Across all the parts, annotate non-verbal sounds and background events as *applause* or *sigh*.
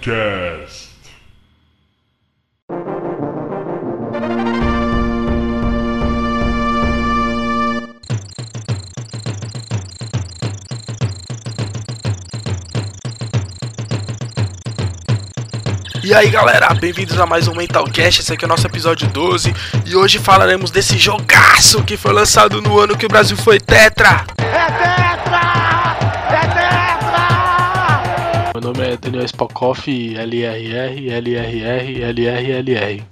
Podcast. E aí galera, bem-vindos a mais um Mentalcast, esse aqui é o nosso episódio 12 e hoje falaremos desse jogaço que foi lançado no ano que o Brasil foi tetra! Meu nome é Daniel Spokoff, LRR, LRR, LRLR.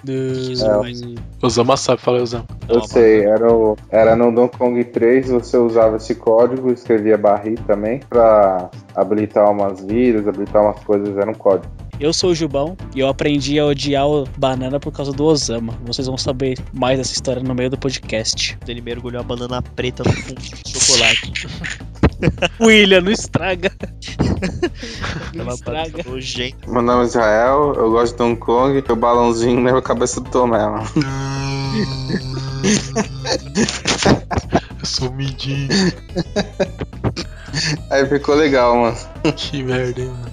Osama sabe, fala Osama. Eu sei, era, o, era no Donkey Kong 3, você usava esse código, escrevia barri também, pra habilitar umas vidas, habilitar umas coisas, era um código. Eu sou o Jubão e eu aprendi a odiar o banana por causa do Osama. Vocês vão saber mais dessa história no meio do podcast. Ele mergulhou a banana preta no fundo de chocolate. *laughs* *laughs* William, não estraga. *laughs* não Tava estraga. nojento. Meu nome é Israel, eu gosto de Donkey Kong, meu balãozinho leva a cabeça do Tomé, mano. *laughs* Eu sou midinho, *laughs* Aí ficou legal, mano. que merda, hein, mano.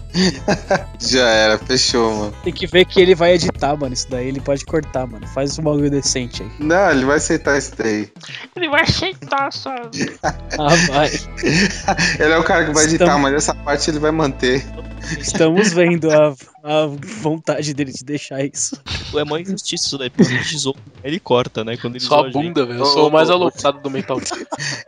*laughs* Já era, fechou, mano. Tem que ver que ele vai editar, mano. Isso daí ele pode cortar, mano. Faz um bagulho decente aí. Não, ele vai aceitar isso daí. Ele vai aceitar, sabe? *laughs* ah, vai. Ele é o cara que vai editar, Estamos- mas essa parte ele vai manter. Estamos vendo a, a vontade dele de deixar isso. É mó injustiça isso daí, porque zoou. Ele corta, né? Quando ele Só a bunda, velho. Eu sou o mais aloprado do Mentalcast.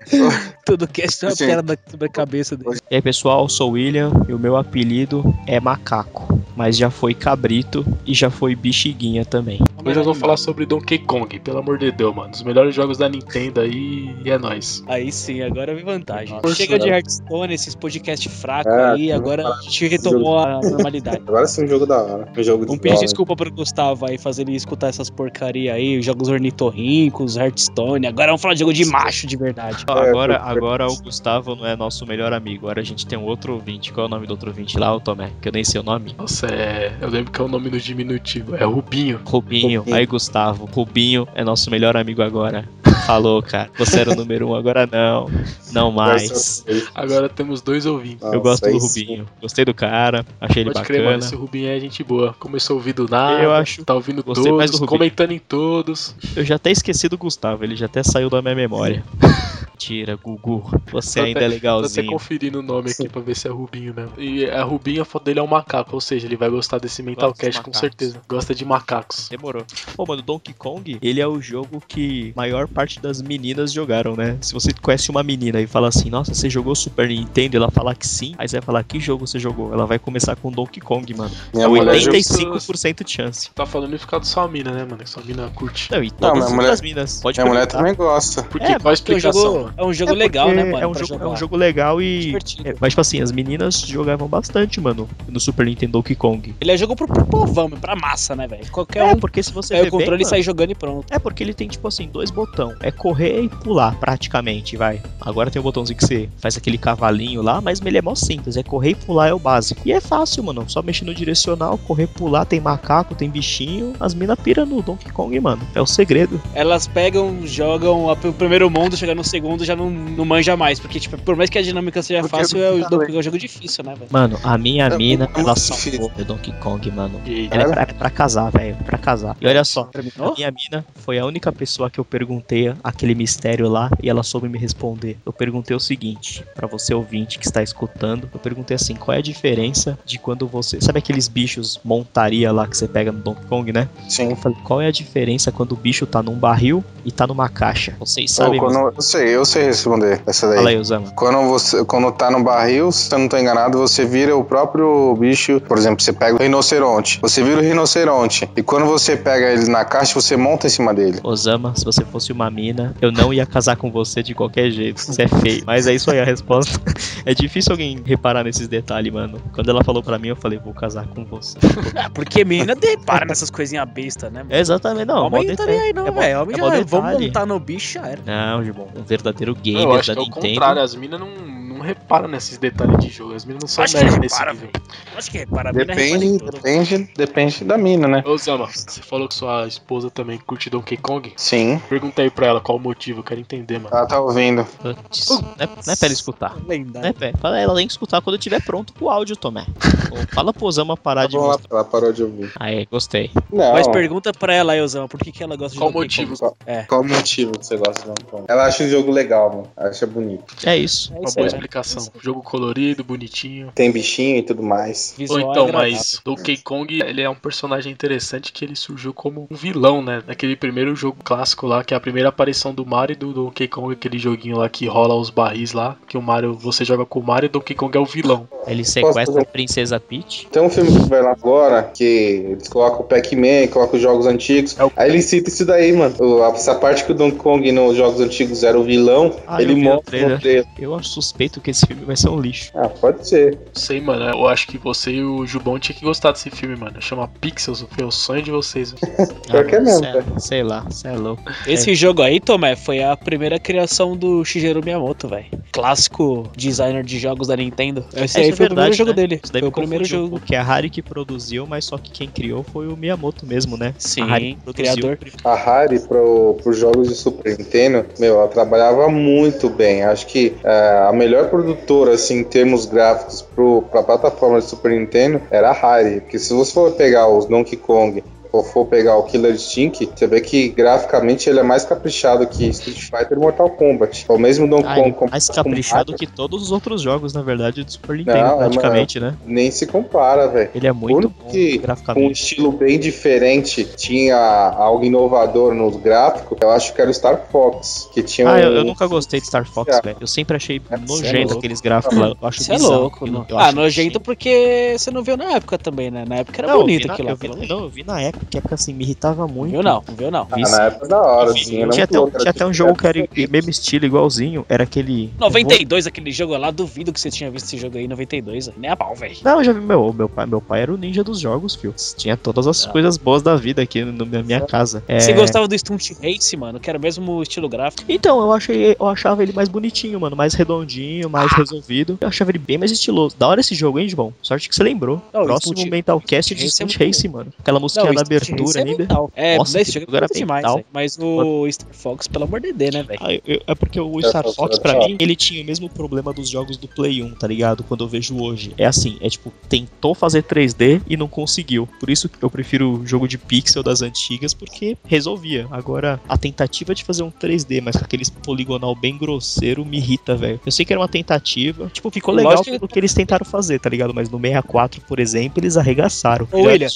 *laughs* Tudo cast é uma piada sobre a cabeça dele. E aí, pessoal, eu sou o William e o meu apelido é Macaco. Mas já foi Cabrito e já foi Bexiguinha também. Hoje eu vou falar sobre Donkey Kong, pelo amor de Deus, mano. Os melhores jogos da Nintendo aí e é nóis. Aí sim, agora vem vantagem. Nossa, Chega de? Hearthstone, esses podcasts fracos É, aí, agora a gente retomou a normalidade. Agora sim um jogo da hora. Um jogo de Vamos pedir desculpa pro Gustavo aí, fazer ele escutar essas porcaria aí, os jogos ornitorrincos, Hearthstone. Agora vamos falar de jogo de macho de verdade. Ó, Agora, agora o Gustavo não é nosso melhor amigo. Agora a gente tem um outro ouvinte. Qual é o nome do outro ouvinte lá, o Tomé? Que eu nem sei o nome. Nossa, é. Eu lembro que é o nome no diminutivo. É Rubinho. Rubinho. Rubinho. Aí, Gustavo. Rubinho é nosso melhor amigo agora. Falou, cara. Você era o número um, agora não. Não mais. Agora temos dois ouvintes. Nossa, Eu gosto do aí sim. Rubinho. Gostei do cara. Achei ele Pode crer, mano. bacana. Esse Rubinho é gente boa. Começou a ouvir do nada. Eu acho- Tá ouvindo gostei mais todos, do Rubinho. comentando em todos. Eu já até esqueci do Gustavo, ele já até saiu da minha memória. *laughs* Mentira, Gugu. Você ainda é Tô até legalzinho. conferindo o nome aqui pra ver se é Rubinho mesmo. E a Rubinho, a foto dele é um macaco, ou seja, ele vai gostar desse Mentalcast com macacos. certeza. Gosta de macacos. Demorou. Pô, mano, Donkey Kong, ele é o jogo que maior parte das meninas jogaram, né? Se você conhece uma menina e fala assim, nossa, você jogou Super Nintendo? Ela falar que sim, aí você vai falar, que jogo você jogou? Ela vai começar com Donkey Kong, mano. Minha é mulher jogou- 85% de chance. Tá falando em ficar sua mina, né, mano? Que sua mina curte. Não, e todas minha as mulher- minas. Pode Minha mulher perguntar. também gosta. Por É, que? Qual a Porque explicação, jogo, é um jogo É legal, né, mano? É um, jogo, é jogar. um jogo legal e. Divertido. é, mas, tipo assim, as meninas jogavam bastante, mano, no Super Nintendo Donkey Kong. Ele é jogo pro, pro povão, pra massa, né, velho? Qualquer É, um porque se você ver o controle bem, e sai jogando e pronto. É porque ele tem, tipo assim, dois botões. É correr e pular, praticamente, vai. Agora tem o botãozinho que você faz aquele cavalinho lá, mas ele é mó simples. É correr e pular é o básico. E é fácil, mano. Só mexer no direcional, correr, pular, tem macaco, tem bichinho. As minas pira no Donkey Kong, mano. É o segredo. Elas pegam, jogam o primeiro mundo, chega no segundo já não, não manja mais. Porque, tipo, por mais que a dinâmica seja Porque fácil, é é, o, Donkey- é um jogo difícil, né, velho? Mano, a minha É mina, ela salvou o Donkey Kong, mano. E- Ela é pra, é pra casar, velho. é Pra casar. E olha só, Terminou? A minha mina foi a única pessoa que eu perguntei aquele mistério lá e ela soube me responder. Eu perguntei o seguinte, pra você ouvinte que está escutando, eu perguntei assim, qual é a diferença de quando você, sabe aqueles bichos montaria lá que você pega no Donkey Kong, né? Sim. Eu falei, qual é a diferença quando o bicho tá num barril e tá numa caixa? Vocês sabem? Ou quando- mas- eu sei, eu sei responder essa daí. Fala aí, Osama. Quando você quando tá no barril, se eu não tô enganado, você vira o próprio bicho. Por exemplo, você pega o rinoceronte. Você vira o rinoceronte. E quando você pega ele na caixa, você monta em cima dele. Osama, se você fosse uma mina, eu não ia casar com você de qualquer jeito. Você é feio. Mas é isso aí a resposta. É difícil alguém reparar nesses detalhes, mano. Quando ela falou pra mim, eu falei, vou casar com você. É, *laughs* porque menina depara nessas coisinhas bestas, né? mano? É exatamente, não. Homem não tá nem aí, não, é velho. Homem é já mó vamos montar no bicho, já era. Não, Gibon, um verdadeiro Eu gamer acho da que é o Nintendo. contrário, as minas não, não não repara nesses detalhes de jogo. As meninas não são nerds nesse repara, nível. Acho que repara, Depende, depende, depende da mina, né? Ô Zama, você falou que sua esposa também curte Donkey Kong? Sim. Pergunta aí pra ela qual o motivo, eu quero entender, mano. Ela tá ouvindo. Putz, não, é, não é pra ela escutar. Lendário. Né, pé? Fala, ela tem que escutar quando tiver pronto pro áudio, Tomé. *laughs* Fala pro Osama parar Tá de bom, ela, ela parou de ouvir. Aí, gostei. Não. Mas pergunta pra ela aí, Osama, por que, que ela gosta de Qual Donkey motivo? Kong? É. Qual o motivo que você gosta de Donkey Kong? Ela acha o jogo legal, mano. Acha bonito. É isso. É Uma isso. Explicação. Jogo colorido, bonitinho. Tem bichinho e tudo mais. Ou Visual então, agradável. mas Donkey Kong, ele é um personagem interessante que ele surgiu como um vilão, né? Naquele primeiro jogo clássico lá, que é a primeira aparição do Mario e do Donkey Kong, aquele joguinho lá que rola os barris lá, que o Mario, você joga com o Mario e o Donkey Kong é o vilão. Ele sequestra a Princesa Peach. Tem um filme que vai lá agora, que eles colocam o Pac-Man, colocam os jogos antigos. É o- Aí ele cita isso daí, mano. Essa parte que o Donkey Kong nos jogos antigos era o vilão, Ah, ele mostra trailer. no trailer. Eu acho suspeito que esse filme vai ser um lixo. Ah, pode ser. Sei, mano. Eu acho que você e o Jubão tinham que gostar desse filme, mano. Chama Pixels, foi o sonho de vocês. *laughs* Pior que é mesmo, cê- Sei lá, você é louco. Esse jogo aí, Tomé, foi a primeira criação do Shigeru Miyamoto, velho. Clássico designer de jogos da Nintendo. Esse É, aí foi é o primeiro verdade, jogo né? dele. Isso daí Foi o primeiro jogo. Porque a Harry que produziu, mas só que quem criou foi o Miyamoto mesmo, né? Sim, a Harry que criador. A Harry pro, pros jogos de Super Nintendo, meu, ela trabalhava muito bem. Acho que é, a melhor produtora, assim, em termos gráficos pro, pra plataforma de Super Nintendo era a Harry. Porque se você for pegar os Donkey Kong ou for pegar o Killer Instinct, você vê que graficamente ele é mais caprichado que Street Fighter e Mortal Kombat. O mesmo Donkey Ah, Kong é com- mais caprichado que todos os outros jogos, na verdade, do Super Nintendo, Não, é praticamente, né? nem se compara, velho. Ele é muito bom que- Com um graficamente. estilo bem diferente, tinha algo inovador nos gráficos, eu acho que era o Star Fox, que tinha Ah, eu, um- eu nunca gostei de Star Fox, Ah. velho. Eu sempre achei É, nojento cê é louco. aqueles gráficos lá. Eu acho Você é bizarro louco, aquilo. não. Eu Ah, nojento porque você não viu na época também, né? Na época era Não, eu bonito na- aquilo eu lá. vi, não, eu vi na época, que época assim, me irritava muito. viu não, não viu não. Ah, na época da hora, sim. tinha até, um, tinha até um jogo que era i- mesmo estilo, igualzinho. Era aquele. 92, aquele jogo lá, duvido que você tinha visto esse jogo aí em 92, velho. nem a pau, velho. Não, eu já vi meu, meu pai. Meu pai era o ninja dos jogos, fio. Tinha todas as Ah. coisas boas da vida aqui no- na minha casa. É, Você gostava do Stunt Race, mano, que era o mesmo estilo gráfico. Então, eu achei, eu achava ele mais bonitinho, mano, mais redondinho, mais resolvido. Eu achava ele bem mais estiloso. Da hora esse jogo, hein, João? Sorte que você lembrou. Não, Próximo Stunt- Mental Cast de Stunt Race é Stunt Race, mano. Aquela musiquinha da abertura é ainda. mental. É, Nossa, esse que jogo era demais, velho. Mas o Star Fox, pelo amor de Deus, né, velho? Ah, é porque o Star Fox pra mim, ele tinha o mesmo problema dos jogos do Play 1, tá ligado? Quando eu vejo hoje. É assim, é tipo, tentou fazer 3D e não conseguiu. Por isso que eu prefiro o jogo de pixel das antigas, porque resolvia. Agora, a tentativa de fazer um 3D, mas com aqueles poligonal bem grosseiro, me irrita, velho. Eu sei que era uma tentativa, tipo, ficou legal Lógico que- pelo que eles tentaram fazer, tá ligado? Mas no 64, por exemplo, eles arregaçaram. Ô, William,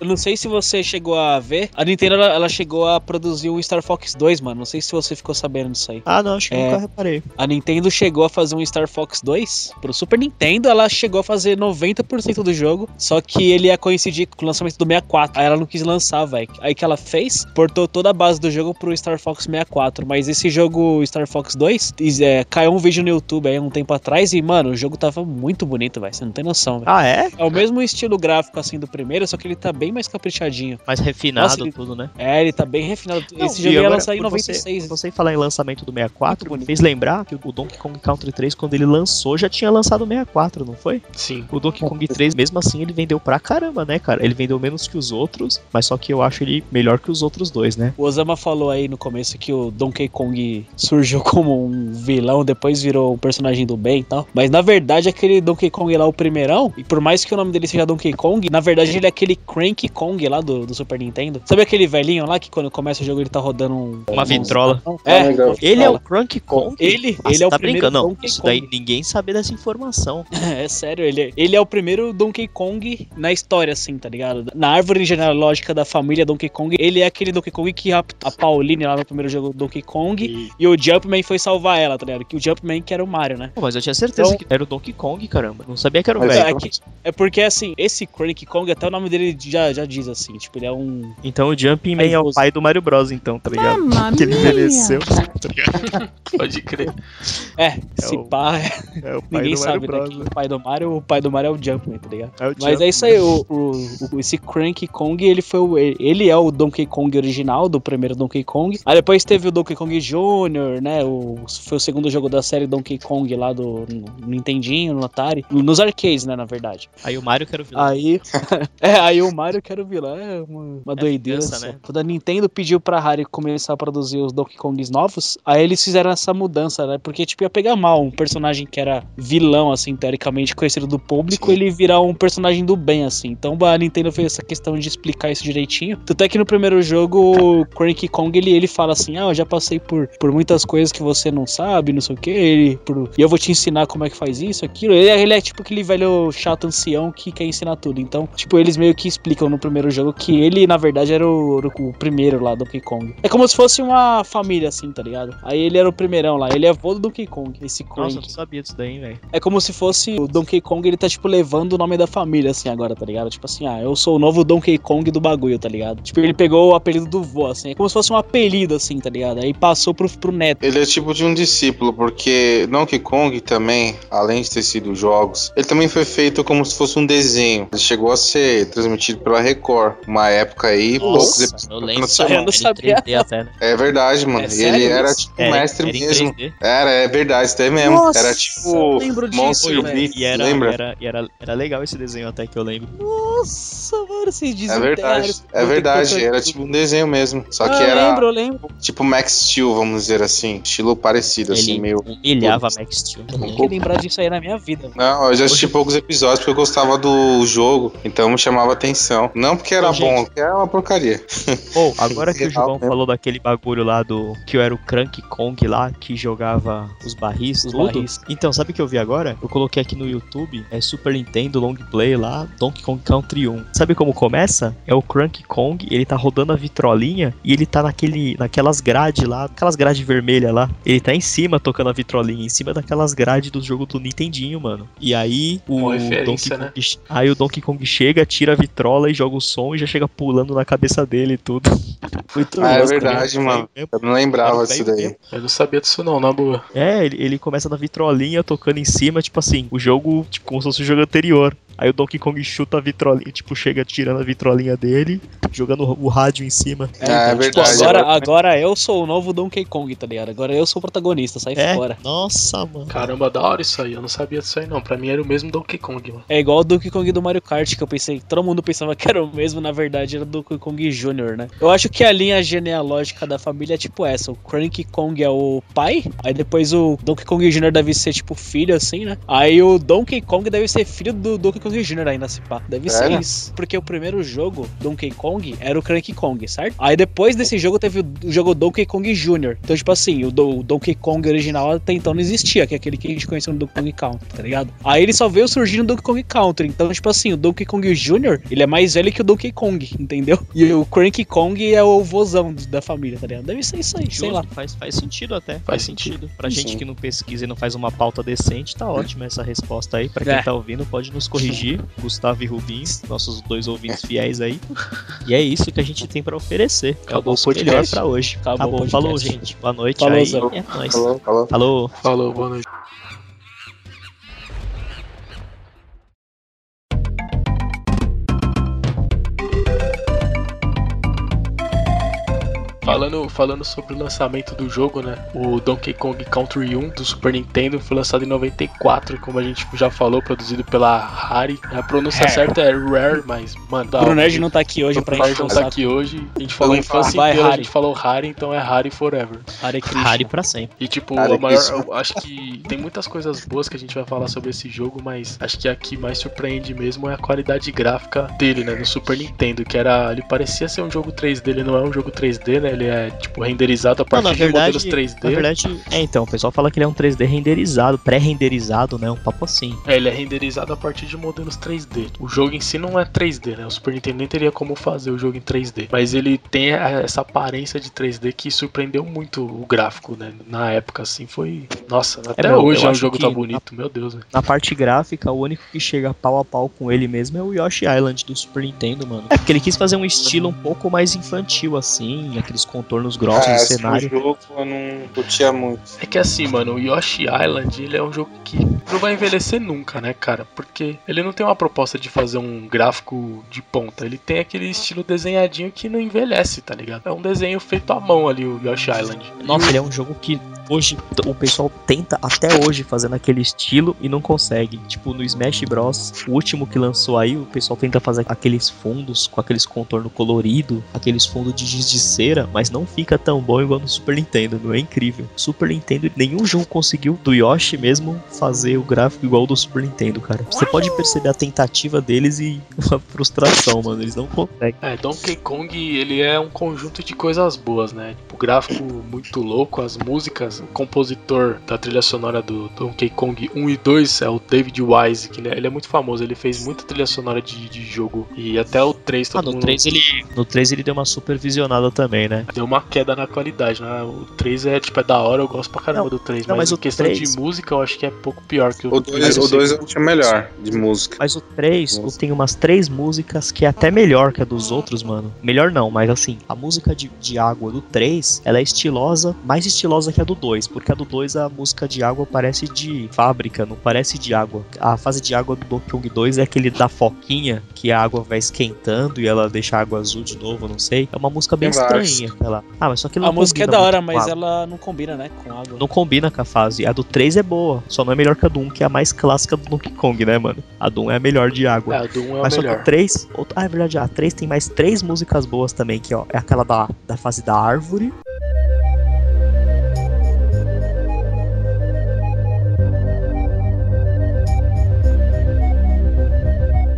eu não sei se você chegou a ver. A Nintendo, ela, ela chegou a produzir o Star Fox 2, mano. Não sei se você ficou sabendo disso aí. Ah, não, acho que É. nunca reparei. A Nintendo chegou a fazer um Star Fox 2 pro Super Nintendo, ela chegou a fazer 90% do jogo, só que ele ia coincidir com o lançamento do 64. Aí ela não quis lançar, velho. Aí que ela fez, portou toda a base do jogo pro Star Fox 64, mas esse jogo Star Fox 2, is- é, caiu um vídeo no YouTube aí um tempo atrás e, mano, o jogo tava muito bonito, velho. Você não tem noção, velho. Ah, é? É o mesmo estilo gráfico assim do primeiro, só que ele tá bem mais caprichadinho. Mais refinado Nossa, ele- tudo, né? É, ele tá bem refinado. Não, Esse jogo ia lançar em por 96. Você, você falar em lançamento do 64, Muito bonito. fez lembrar que o Donkey Kong Country 3, quando ele lançou, já tinha lançado o 64, não foi? Sim. O Donkey Kong 3, mesmo assim, ele vendeu pra caramba, né, cara? Ele vendeu menos que os outros, mas só que eu acho ele melhor que os outros dois, né? O Osama falou aí no começo que o Donkey Kong surgiu *laughs* como um vilão, depois virou um personagem do bem e tal. Mas na verdade, aquele Donkey Kong lá, o primeirão, e por mais que o nome dele seja Donkey Kong, na verdade ele é aquele Cranky Kong lá do, do Super Nintendo. Sabe aquele velhinho lá que quando começa o jogo ele tá rodando um. Uma um- vitrola. É, Legal. Ele é o Cranky Kong? ele, Ah, ele você é o tá primeiro brincando? Não, Donkey isso Kong. daí ninguém sabe dessa informação. *laughs* É sério, ele, ele é o primeiro Donkey Kong na história, assim, tá ligado? Na árvore genealógica da família Donkey Kong, ele é aquele Donkey Kong que a, a Pauline lá no primeiro jogo do Donkey Kong E e o Jumpman foi salvar ela, tá ligado? Que o Jumpman que era o Mario, né? Pô, mas eu tinha certeza Então- que era o Donkey Kong, caramba. Não sabia que era o velho. É, é porque, assim, esse Cranky Kong, até o nome dele já, já diz, assim, Tipo, ele é um. Então o Jumping Man é o pai do Mario Bros, então, tá ligado? Mamma *laughs* Que ele envelheceu. Tá ligado? *laughs* Pode crer. É, se o- pá, é- É o *laughs* pai ninguém do Mario sabe, né? Bros. que o pai do Mario, o pai do Mario é o Jumpman, tá ligado? É o Mas Jumpman. é isso aí, o, o- o- esse Cranky Kong, ele foi o, ele é o Donkey Kong original, do primeiro Donkey Kong. Aí depois teve o Donkey Kong Jr., né? O, foi o segundo jogo da série Donkey Kong lá do no Nintendinho, no Atari. Nos arcades, né, na verdade. Aí o Mario que era o vilão. Aí. é, aí o Mario que era o vilão. É uma, uma É doideira. né? Quando a Nintendo pediu pra Harry começar a produzir os Donkey Kongs novos, aí eles fizeram essa mudança, né? Porque, tipo, ia pegar mal um personagem que era vilão, assim, teoricamente conhecido do público, Sim. ele virar um personagem do bem, assim. Então a Nintendo fez essa questão de explicar isso direitinho. Tanto é que no primeiro jogo, o Cranky Kong, ele, ele fala assim: Ah, eu já passei por, por muitas coisas que você não sabe, não sei o que, ele, por- e eu vou te ensinar como é que faz isso, aquilo. Ele, é- ele é tipo aquele velho chato ancião que quer ensinar tudo. Então, tipo, eles meio que explicam no primeiro jogo que ele, na verdade, era o, o primeiro lá do Donkey Kong. É como se fosse uma família, assim, tá ligado? Aí ele era o primeirão lá, ele é avô do Donkey Kong, esse Nossa, eu Crank. não sabia disso daí, velho. É como se fosse o Donkey Kong, ele tá, tipo, levando o nome da família, assim, agora, tá ligado? Tipo assim, ah, eu sou o novo Donkey Kong do bagulho, tá ligado? Tipo, ele pegou o apelido do vô, assim, é como se fosse um apelido, assim, tá ligado? Aí passou pro, pro neto. Ele é tipo de um discípulo, porque Donkey Kong também, além de ter sido jogos, ele também foi feito como se fosse um desenho. Ele chegou a ser transmitido pela Record, uma época aí, poucos Nossa, episódios. eu lembro. Eu não sabia. Ele 3D até, né? É verdade, mano. É E sério ele era tipo Era- mestre era mesmo. 3D. Era, é verdade, isso daí mesmo. Nossa, era eu tipo lembro disso, Monstro E era, lembra? era, e era, era legal esse desenho até que eu lembro. Nossa, mano, vocês dizem É verdade, é verdade, era tipo um desenho mesmo. Só que ah, eu era lembro, eu lembro. tipo Max Steel, vamos dizer assim. Estilo parecido, assim, Ele meio. humilhava Max Steel. Eu tenho que lembrar disso aí na minha vida. Não, eu já assisti poucos episódios porque eu gostava do jogo, então me chamava atenção. Não porque era Ô, gente. bom, porque era uma porcaria. Pô, agora que o João mesmo. falou daquele bagulho lá do. Que eu era o Crank Kong lá, que jogava os barris, Os tudo. barris. Então, sabe o que eu vi agora? Eu coloquei aqui no YouTube, é Super Nintendo Long Play lá, Donkey Kong Country 1. Sabe como começa? É o Crank Kong, ele tá rodando a vitrolinha e ele tá naquele, naquelas grades lá, aquelas grades vermelhas lá. Ele tá em cima tocando a vitrolinha, em cima daquelas grades do jogo do Nintendinho, mano. E aí o Donkey referência, Kong, né? aí o Donkey Kong chega, tira a vitrola e joga o som e já chega pulando na cabeça dele e tudo. *laughs* Muito Ah, é verdade, né? mano. Eu não lembrava disso daí. mesmo. Eu não sabia disso não, na boa. É, ele, ele começa na vitrolinha tocando em cima, tipo assim, o jogo, tipo, como se fosse o jogo anterior. Aí o Donkey Kong chuta a vitrolinha, tipo, chega tirando a vitrolinha dele, jogando o rádio em cima. É, Ah, é então, tipo, verdade. agora, agora eu sou o novo Donkey Kong, tá ligado? Agora eu sou o protagonista, sai É, fora. nossa, mano. Caramba, da hora isso aí. Eu não sabia disso aí não. Pra mim era o mesmo Donkey Kong, mano. É igual o Donkey Kong do Mario Kart, que eu pensei, todo mundo pensava que era o mesmo, na verdade era o Donkey Kong Jr., né? Eu acho que a linha genealógica da família é tipo essa: o Cranky Kong é o pai, aí depois o Donkey Kong Jr. deve ser tipo filho, assim, né? Aí o Donkey Kong deve ser filho do Donkey Kong Jr. ainda, se pá. Deve ser Sério? isso. Porque o primeiro jogo, Donkey Kong, era o Cranky Kong, certo? Aí depois desse jogo teve o jogo Donkey Kong Jr. Então, tipo assim, o, do- o Donkey Kong original até então não existia, que é aquele que a gente conheceu no Donkey Kong Country, tá ligado? Aí ele só veio surgir no Donkey Kong Country. Então, tipo assim, o Donkey Kong Jr., ele é mais velho que o Donkey Kong, entendeu? E o Cranky Kong é o vozão da família, tá ligado? Deve ser isso aí, sei lá. Faz, faz sentido até. Faz, Faz sentido. Pra Sim. gente que não pesquisa e não faz uma pauta decente, tá ótima essa resposta aí. Pra quem É. tá ouvindo, pode nos corrigir. Gustavo e Rubins, nossos dois ouvintes fiéis aí. *laughs* E é isso que a gente tem pra oferecer. É o Acabou o nosso melhor podcast. pra hoje. Acabou o Acabou. Falou, gente. Boa noite Falou, aí. É nóis. Falou, falou. Falou. Falou, boa noite. Falando, falando sobre o lançamento do jogo, né? O Donkey Kong Country 1 do Super Nintendo foi lançado em 94, como a gente já falou, produzido pela Rare. A pronúncia Rare. certa é Rare, mas, mano, O Bruno Nerd não tá aqui hoje o pra Bruno encher Nerd o não tá aqui hoje. A gente falou a infância Vai, inteira, a Rare. gente falou Rare, então é Rare Forever. Hare Krishna. Rare pra sempre. E tipo, a maior, eu acho que tem muitas coisas boas que a gente vai falar sobre esse jogo, mas acho que a que mais surpreende mesmo é a qualidade gráfica dele, né, no Super Nintendo, que era, ele parecia ser um jogo 3D, ele não é um jogo 3D, né? Ele é, tipo, renderizado a Não, partir na de verdade, modelos 3D. na verdade, é então, o pessoal fala que ele é um 3D renderizado, pré-renderizado, né? Um papo assim. É, ele é renderizado a partir de modelos 3D. O jogo em si não é 3D, né? O Super Nintendo nem teria como fazer o jogo em 3D. Mas ele tem essa aparência de 3D que surpreendeu muito o gráfico, né? Na época, assim, foi. Nossa, até meu, hoje é acho jogo tão bonito, meu Deus, velho. Na parte gráfica, o único que chega pau a pau com ele mesmo é o Yoshi Island do Super Nintendo, mano. É porque ele quis fazer um estilo um pouco mais infantil, assim, aqueles contornos grossos Ah, do assim, cenário. O jogo eu não curtia muito. É que assim, mano, o Yoshi Island, ele é um jogo que não vai envelhecer nunca, né, cara? Porque ele não tem uma proposta de fazer um gráfico de ponta. Ele tem aquele estilo desenhadinho que não envelhece, tá ligado? É um desenho feito à mão ali, o Yoshi Island. Nossa, ele é um jogo que hoje o pessoal tenta até hoje fazer naquele estilo e não consegue. Tipo, no Smash Bros, o último que lançou aí, o pessoal tenta fazer aqueles fundos com aqueles contorno colorido, aqueles fundos de giz de cera, mas não fica tão bom igual no Super Nintendo, não é incrível. Super Nintendo, nenhum jogo conseguiu do Yoshi mesmo fazer o gráfico igual do Super Nintendo, cara. Você pode perceber a tentativa deles e *laughs* uma frustração, mano, eles não conseguem. É, Donkey Kong, ele é um conjunto de coisas boas, né? Tipo, gráfico muito louco, as músicas, o compositor da trilha sonora do Donkey Kong 1 e 2 é o David Wise, que né, ele é muito famoso, ele fez muita trilha sonora de, de jogo. E até o 3 todo Ah, no mundo 3 ele, no 3 ele deu uma supervisionada também, né? deu uma queda na qualidade, né? O 3 é tipo é da hora, eu gosto pra caramba Não, do 3, não, mas, mas em o questão 3 de música eu acho que é pouco pior que o, O 2 primeiro o e o dois segundo. eu tinha melhor de música. Mas o 3, Nossa. tem umas três músicas que é até melhor que a dos outros, mano. Melhor não, mas assim, a música de, de água do 3, ela é estilosa, mais estilosa que a do 2, porque a do 2 a música de água parece de fábrica, não parece de água. A fase de água do Donkey Kong 2 é aquele da foquinha, que a água vai esquentando e ela deixa a água azul de novo, não sei. É uma música bem vários. estranha, aquela. Ah, mas só que A música é da hora, mas ela não combina, né, com água. Não combina com a fase. A do 3 é boa, só não é melhor que a do 1, que é a mais clássica do Donkey Kong, né, mano? A do 1 é a melhor de água. É, o do 1 é o Mas só que melhor. o 3. Ah, é verdade, a 3 tem mais três músicas boas também, que ó, é aquela da, da fase da árvore.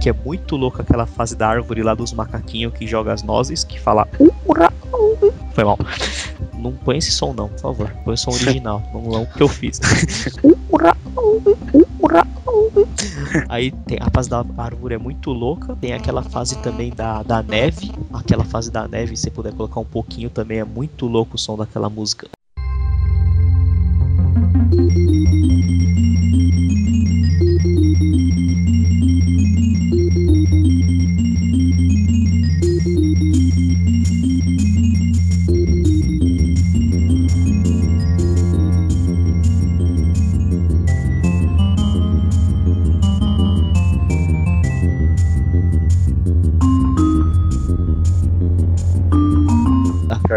Que é muito louca aquela fase da árvore lá dos macaquinhos que joga as nozes, que fala. Foi mal. Não põe esse som não, por favor. Põe o som original, *laughs* não é o que eu fiz. Aí tem a fase da árvore é muito louca. Tem aquela fase também da, da neve. Aquela fase da neve, se você puder colocar um pouquinho também, é muito louco o som daquela música.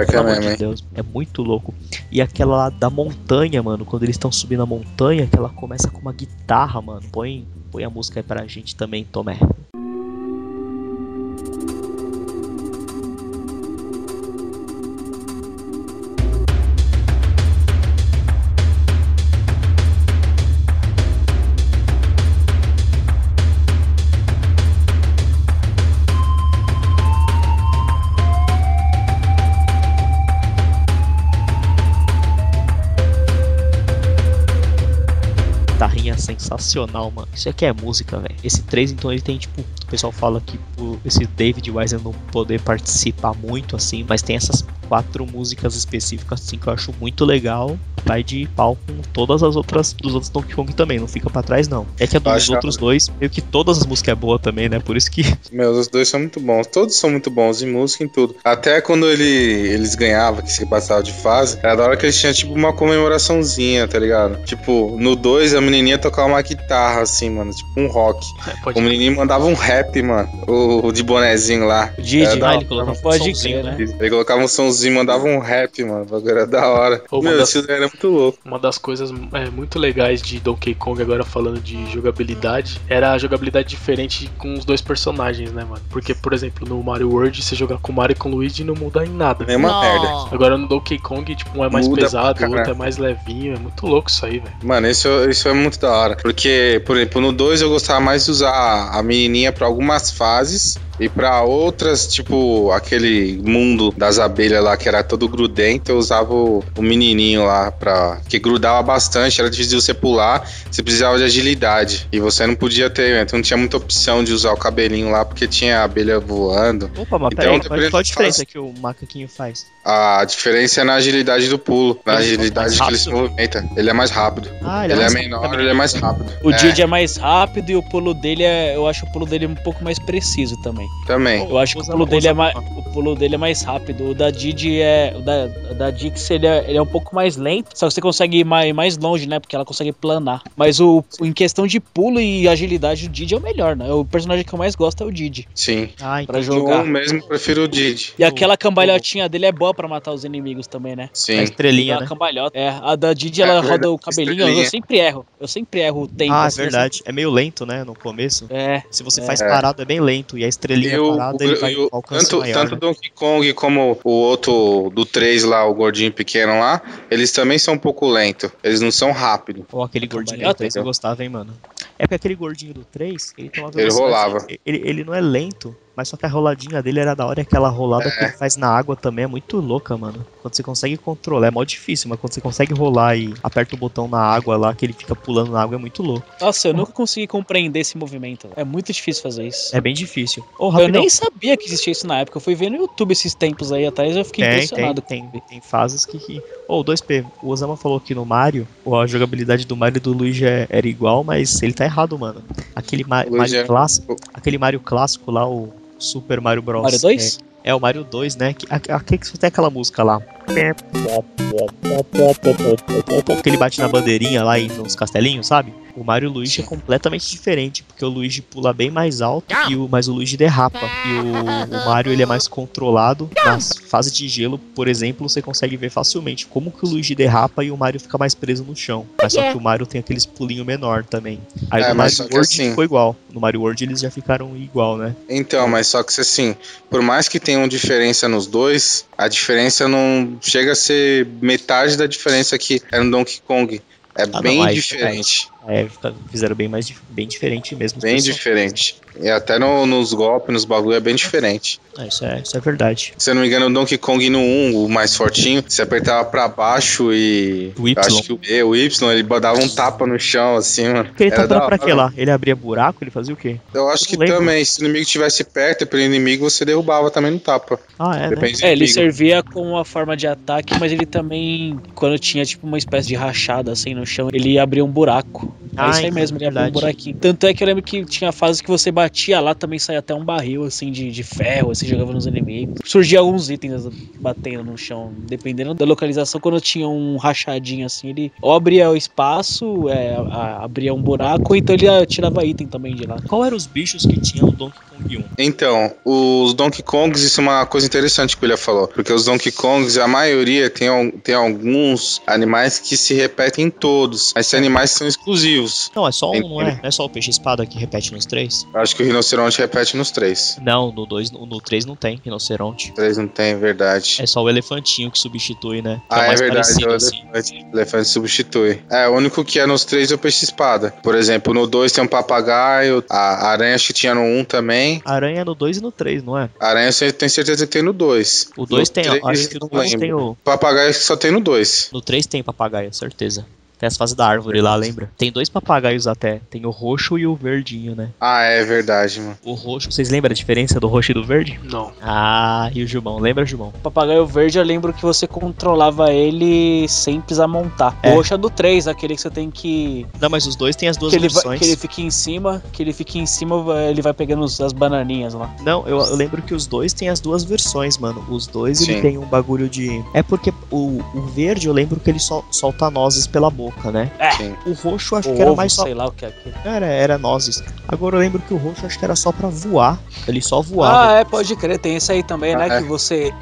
Pior que pelo é amor mesmo, de? Deus, é muito louco. E aquela lá da montanha, mano, quando eles estão subindo a montanha, que ela começa com uma guitarra, mano. Põe, põe a música aí pra gente também, Tomé. Sensacional, mano. Isso aqui é música, velho. Esse 3, então, ele tem, tipo, o pessoal fala que esse David Wise não poder participar muito, assim, mas tem essas quatro músicas específicas, assim, que eu acho muito legal. Vai de pau com todas as outras dos outros Donkey Kong também, não fica pra trás, não. É que a dos outros dois, meio que todas as músicas é boa também, né? Por isso que. *laughs* Meus, os dois são muito bons. Todos são muito bons em música e em tudo. Até quando ele, eles ganhavam, que se passava de fase, era da hora que eles tinham tipo uma comemoraçãozinha, tá ligado? Tipo, no 2 a menininha tocava uma guitarra, assim, mano, tipo um rock. *laughs* É, O menininho mandava um rap, mano. O, o de bonezinho lá. O Didi, da Ah, ele colocava um pode crer, né? Ele colocava um somzinho, mandava um rap, mano. O bagulho era da hora. Ô, Meu, esse era muito louco. Uma das coisas é, muito legais de Donkey Kong, agora falando de jogabilidade, era a jogabilidade diferente com os dois personagens, né, mano? Porque, por exemplo, no Mario World, você jogar com o Mario e com o Luigi não muda em nada. É uma merda. Agora no Donkey Kong, tipo, um é mais Muda pesado, o outro é mais levinho. É muito louco isso aí, velho. Mano, isso, isso é muito da hora. Porque, por exemplo, no 2 eu gostava mais de usar a menininha pra algumas fases E pra outras, tipo, aquele mundo das abelhas lá que era todo grudento, eu usava o, o menininho lá pra. que grudava bastante, era difícil de você pular, você precisava de agilidade. E você não podia ter, então não tinha muita opção de usar o cabelinho lá porque tinha abelha voando. Opa, mas Então, peraí, qual, a diferença fase- que o macaquinho faz? A diferença é na agilidade do pulo, na Ele é agilidade mais que ele se movimenta. Ele é mais rápido. Ah, Ele, é mais menor, rápido ele é mais rápido. O é, Didi é mais rápido e o pulo dele é. Eu acho o pulo dele um pouco mais preciso também. Também. Eu acho que o pulo dele é mais. O pulo dele é mais rápido. O da Didi é. O da, o da Dix ele é, ele é um pouco mais lento. Só que você consegue ir mais, mais longe, né? Porque ela consegue planar. Mas o, em questão de pulo e agilidade, o Didi é o melhor, né? O personagem que eu mais gosto é o Didi. Sim. Ah, Pra jogar. um mesmo, eu prefiro o Didi. E aquela cambalhotinha dele é boa pra matar os inimigos também, né? A Sim. estrelinha, a né? cambalhota. É, a da Didi, É ela verdade, roda o cabelinho. Eu estrelinha. sempre erro. Eu sempre erro o tempo. Ah, é assim, eu verdade. É meio lento, né? No começo. É. Se você É. faz parado, é bem lento. E a estrelinha E o, parada, o- ele vai e alcance tanto, maior. tanto né? Donkey Kong como o outro do 3 lá, o gordinho pequeno lá, eles também são um pouco lentos. Eles não são rápidos. Ou aquele gordinho do Cambalhota, 3 eu gostava, hein, mano. É porque aquele gordinho do 3, ele tem uma Ele rolava. Ele, ele não é lento, mas só que a roladinha dele era da hora e aquela rolada É. que ele faz na água também é muito louca, mano. Quando você consegue controlar, é mó difícil, mas quando você consegue rolar e aperta o botão na água lá, que ele fica pulando na água, é muito louco. Nossa, eu nunca consegui compreender esse movimento. É muito difícil fazer isso. É bem difícil. Ô, Eu nem sabia que existia isso na época. Eu fui ver no YouTube esses tempos aí atrás e eu fiquei Tem, tem, impressionado. tem, tem fases que. que... Ô, 2P, o Osama falou que no Mario, a jogabilidade do Mario e do Luigi é- era igual, mas ele tá errado, mano. Aquele Luigi Mario é- clássico, aquele Mario clássico lá, o Super Mario Bros. Mario 2? É, é o Mario 2, né? Que, a, a, que tem aquela música lá. Que ele bate na bandeirinha lá e nos castelinhos, sabe? O Mario e o Luigi é completamente diferente, porque o Luigi pula bem mais alto, e o, mas o Luigi derrapa. E o, o Mario ele é mais controlado. Nas fases de gelo, por exemplo, você consegue ver facilmente como que o Luigi derrapa e o Mario fica mais preso no chão. Mas só que o Mario tem aqueles pulinhos menor também. Aí É, no Mario World assim- ficou igual. No Mario World eles já ficaram igual, né? Então, mas só que assim, por mais que tenham diferença nos dois, a diferença não chega a ser metade da diferença que é no Donkey Kong. É não, bem aí- diferente. É, fica- fizeram bem mais bem diferente mesmo. Bem diferente. E até no- nos golpes, nos bagulho é bem diferente. É, isso, é, isso é verdade. Se eu não me engano, o Donkey Kong no 1, o mais fortinho, você apertava pra baixo e. O Y. Acho que o E, o Y, ele dava um tapa no chão, assim, mano. Porque ele tá Era dando da pra quê lá? Ele abria buraco? Ele fazia o quê? Eu acho Eu que lembro. também, se o inimigo estivesse perto, pelo inimigo, você derrubava também no tapa. Ah, é, né? Depende É, ele servia como uma forma de ataque, mas ele também, quando tinha tipo uma espécie de rachada assim no chão, ele abria um buraco. É Ah, isso aí então, mesmo, ele abria um buraquinho. Tanto é que eu lembro que tinha fases que você batia lá, também saía até um barril assim de, de ferro, assim, jogava nos inimigos. Surgia alguns itens batendo no chão, dependendo da localização, quando tinha um rachadinho assim, ele ou abria o espaço, é, a- abria um buraco, ou então ele ah, tirava item também de lá. Qual eram os bichos que tinham no Donkey Kong 1? Então, os Donkey Kongs, isso é uma coisa interessante que o William falou. Porque os Donkey Kongs, a maioria tem, tem alguns animais que se repetem em todos. Esses animais são exclusivos. Não, é só um, não é? Não é só o peixe-espada que repete nos três? Eu Acho que o rinoceronte repete nos três. Não, no 2, no, no 3 não tem rinoceronte. Três não tem, verdade. É só o elefantinho que substitui, né? Que Ah, é mais verdade, o assim. elefante, substitui. É, o único que é nos três é o peixe-espada. Por exemplo, no 2 tem um papagaio, a aranha acho que tinha no 1 um também. Aranha é no 2 e no 3, não é? Aranha eu tenho certeza que tem no 2. O 2 tem, três, acho que no 2 lembro. tem o. Papagaio acho que só tem no 2. No 3 tem papagaio, certeza. Tem as fases da árvore lá, lembra? Tem dois papagaios até. Tem o roxo e o verdinho, né? Ah, é verdade, mano. O roxo, vocês lembram a diferença do roxo e do verde? Não. Ah, e o Gilmão, lembra, Gilmão? O papagaio verde, eu lembro que você controlava ele sem precisar montar. É. O roxo é do 3, aquele que você tem que. Não, mas os dois têm as duas Que ele, vai, versões. que ele fica em cima, que ele fica em cima, ele vai pegando as bananinhas lá. Não, eu, eu lembro que os dois têm as duas versões, mano. Os dois ele Sim. tem um bagulho de. É porque o, o verde eu lembro que ele sol, solta nozes pela boca, né? Sim. O roxo acho O que era ovo, mais só. sei lá o que é aquilo. Era, era nozes. Agora eu lembro que o roxo acho que era só pra voar. Ele só voava. Ah, é, pode crer, tem esse aí também, né? Ah, é. Que você.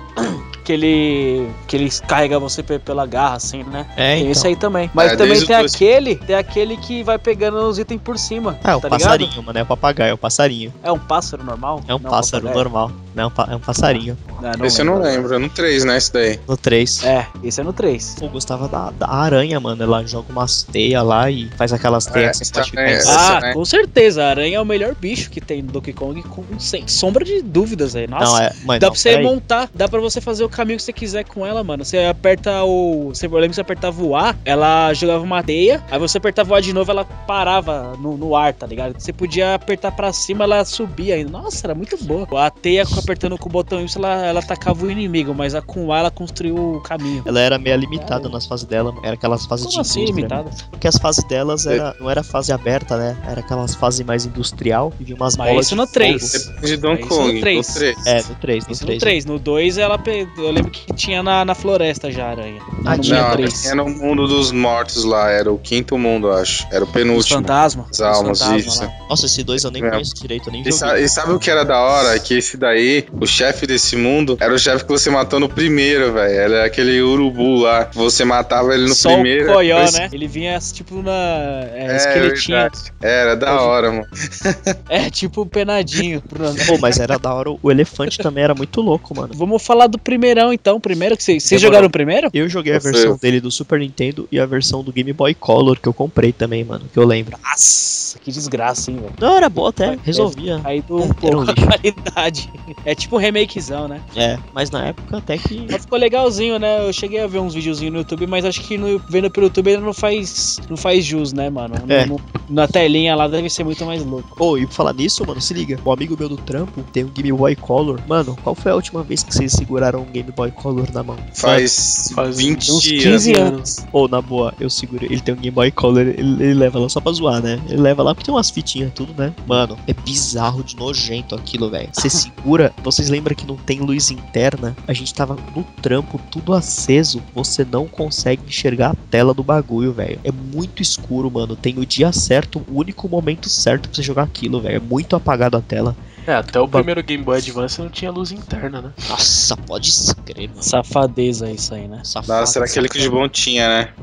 Que ele. Que ele carrega você pe- pela garra, assim, né? é, Tem então. esse aí também. Mas É, também tem dois. aquele. Tem aquele que vai pegando os itens por cima. É, o tá passarinho, ligado? mano. É o papagaio, é o passarinho. É um pássaro normal? É um Não, pássaro papagaio. normal. Não, é um passarinho. Ah, Esse eu não lembro, é no 3, né? Esse daí. No 3. É, esse é no 3. Eu gostava da, da aranha, mano. Ela joga umas teias lá e faz aquelas teias que você pode ficar é, essa, Ah, né? com certeza. A aranha é o melhor bicho que tem no Donkey Kong, com, sem sombra de dúvidas aí. Nossa. Não, é. Mas Dá não, pra você montar, dá pra você fazer o caminho que você quiser com ela, mano. Você aperta o. Você, eu lembro que você apertava o A, ela jogava uma teia, aí você apertava o A de novo, ela parava no, no ar, tá ligado? Você podia apertar pra cima, ela subia ainda. Nossa, era muito boa. A teia apertando com o botão Y, ela, ela atacava o inimigo, mas a com o A ela construiu o caminho. Ela era meio limitada nas fases dela, era aquelas fases Como de assim, limitada? Porque as fases delas era, não era fase aberta, né? Era aquelas fases mais industrial e vinha umas Mas bolas isso de no fogo. 3. Depende de Donkey Isso Kong. no três. No 3. É, no 3, no Isso 3. no 3. No 2 ela eu lembro que tinha na, na floresta já a aranha. Ah, no tinha Não, três. era o mundo dos mortos lá, era o quinto mundo, acho. Era o Os penúltimo. fantasmas. As almas, os fantasmas isso. lá. Nossa, esse dois eu nem É. conheço direito, nem E, sa- e sabe o que era da hora? Que esse daí, o chefe desse mundo, era o chefe que você matou no primeiro, velho. Era aquele urubu lá. Você matava ele no Só primeiro. o coió, depois- né? Ele vinha tipo na. É, É, esqueletinho. verdade. Era da hora, mano. *laughs* É, tipo penadinho. Pô, mas era da hora. O elefante também era muito louco, mano. Vamos falar do primeirão então. Primeiro que vocês. Jogaram o primeiro? Eu joguei a versão dele do Super Nintendo e a versão do Game Boy Color que eu comprei também, mano, que eu lembro. Nossa, que desgraça, hein, velho. Não, era boa até, resolvia. Um Era um pouco a *laughs* qualidade. É tipo um remakezão, né? É, mas na época até que. Mas ficou legalzinho, né? Eu cheguei a ver uns videozinhos no YouTube, mas acho que no, vendo pelo YouTube ainda não faz, não faz jus, né, mano? No- É. no- na telinha lá deve ser muito mais louco. Pô, e pra falar nisso, mano, se liga. Um amigo meu do trampo tem um Game Boy Color. Mano, qual foi a última vez que vocês seguraram um Game Boy Color na mão? Faz, Faz 20 uns dias. 15 anos. Ou, na boa, eu seguro. Ele tem um Game Boy Color, ele, ele leva lá só pra zoar, né? Ele leva lá porque tem umas fitinhas tudo, né? Mano, é bizarro de nojento aquilo, velho. Você *laughs* segura, vocês lembram que não tem luz interna? A gente tava no trampo, tudo aceso. Você não consegue enxergar a tela do bagulho, velho. É muito escuro, mano. Tem o dia certo, o único momento certo pra você jogar aquilo, velho. É muito apagado a tela. É, até o primeiro Game Boy Advance não tinha luz interna, né? Nossa, pode escrever, mano. Safadeza isso aí, né? Safado, Nossa, era aquele que de bom tinha, né?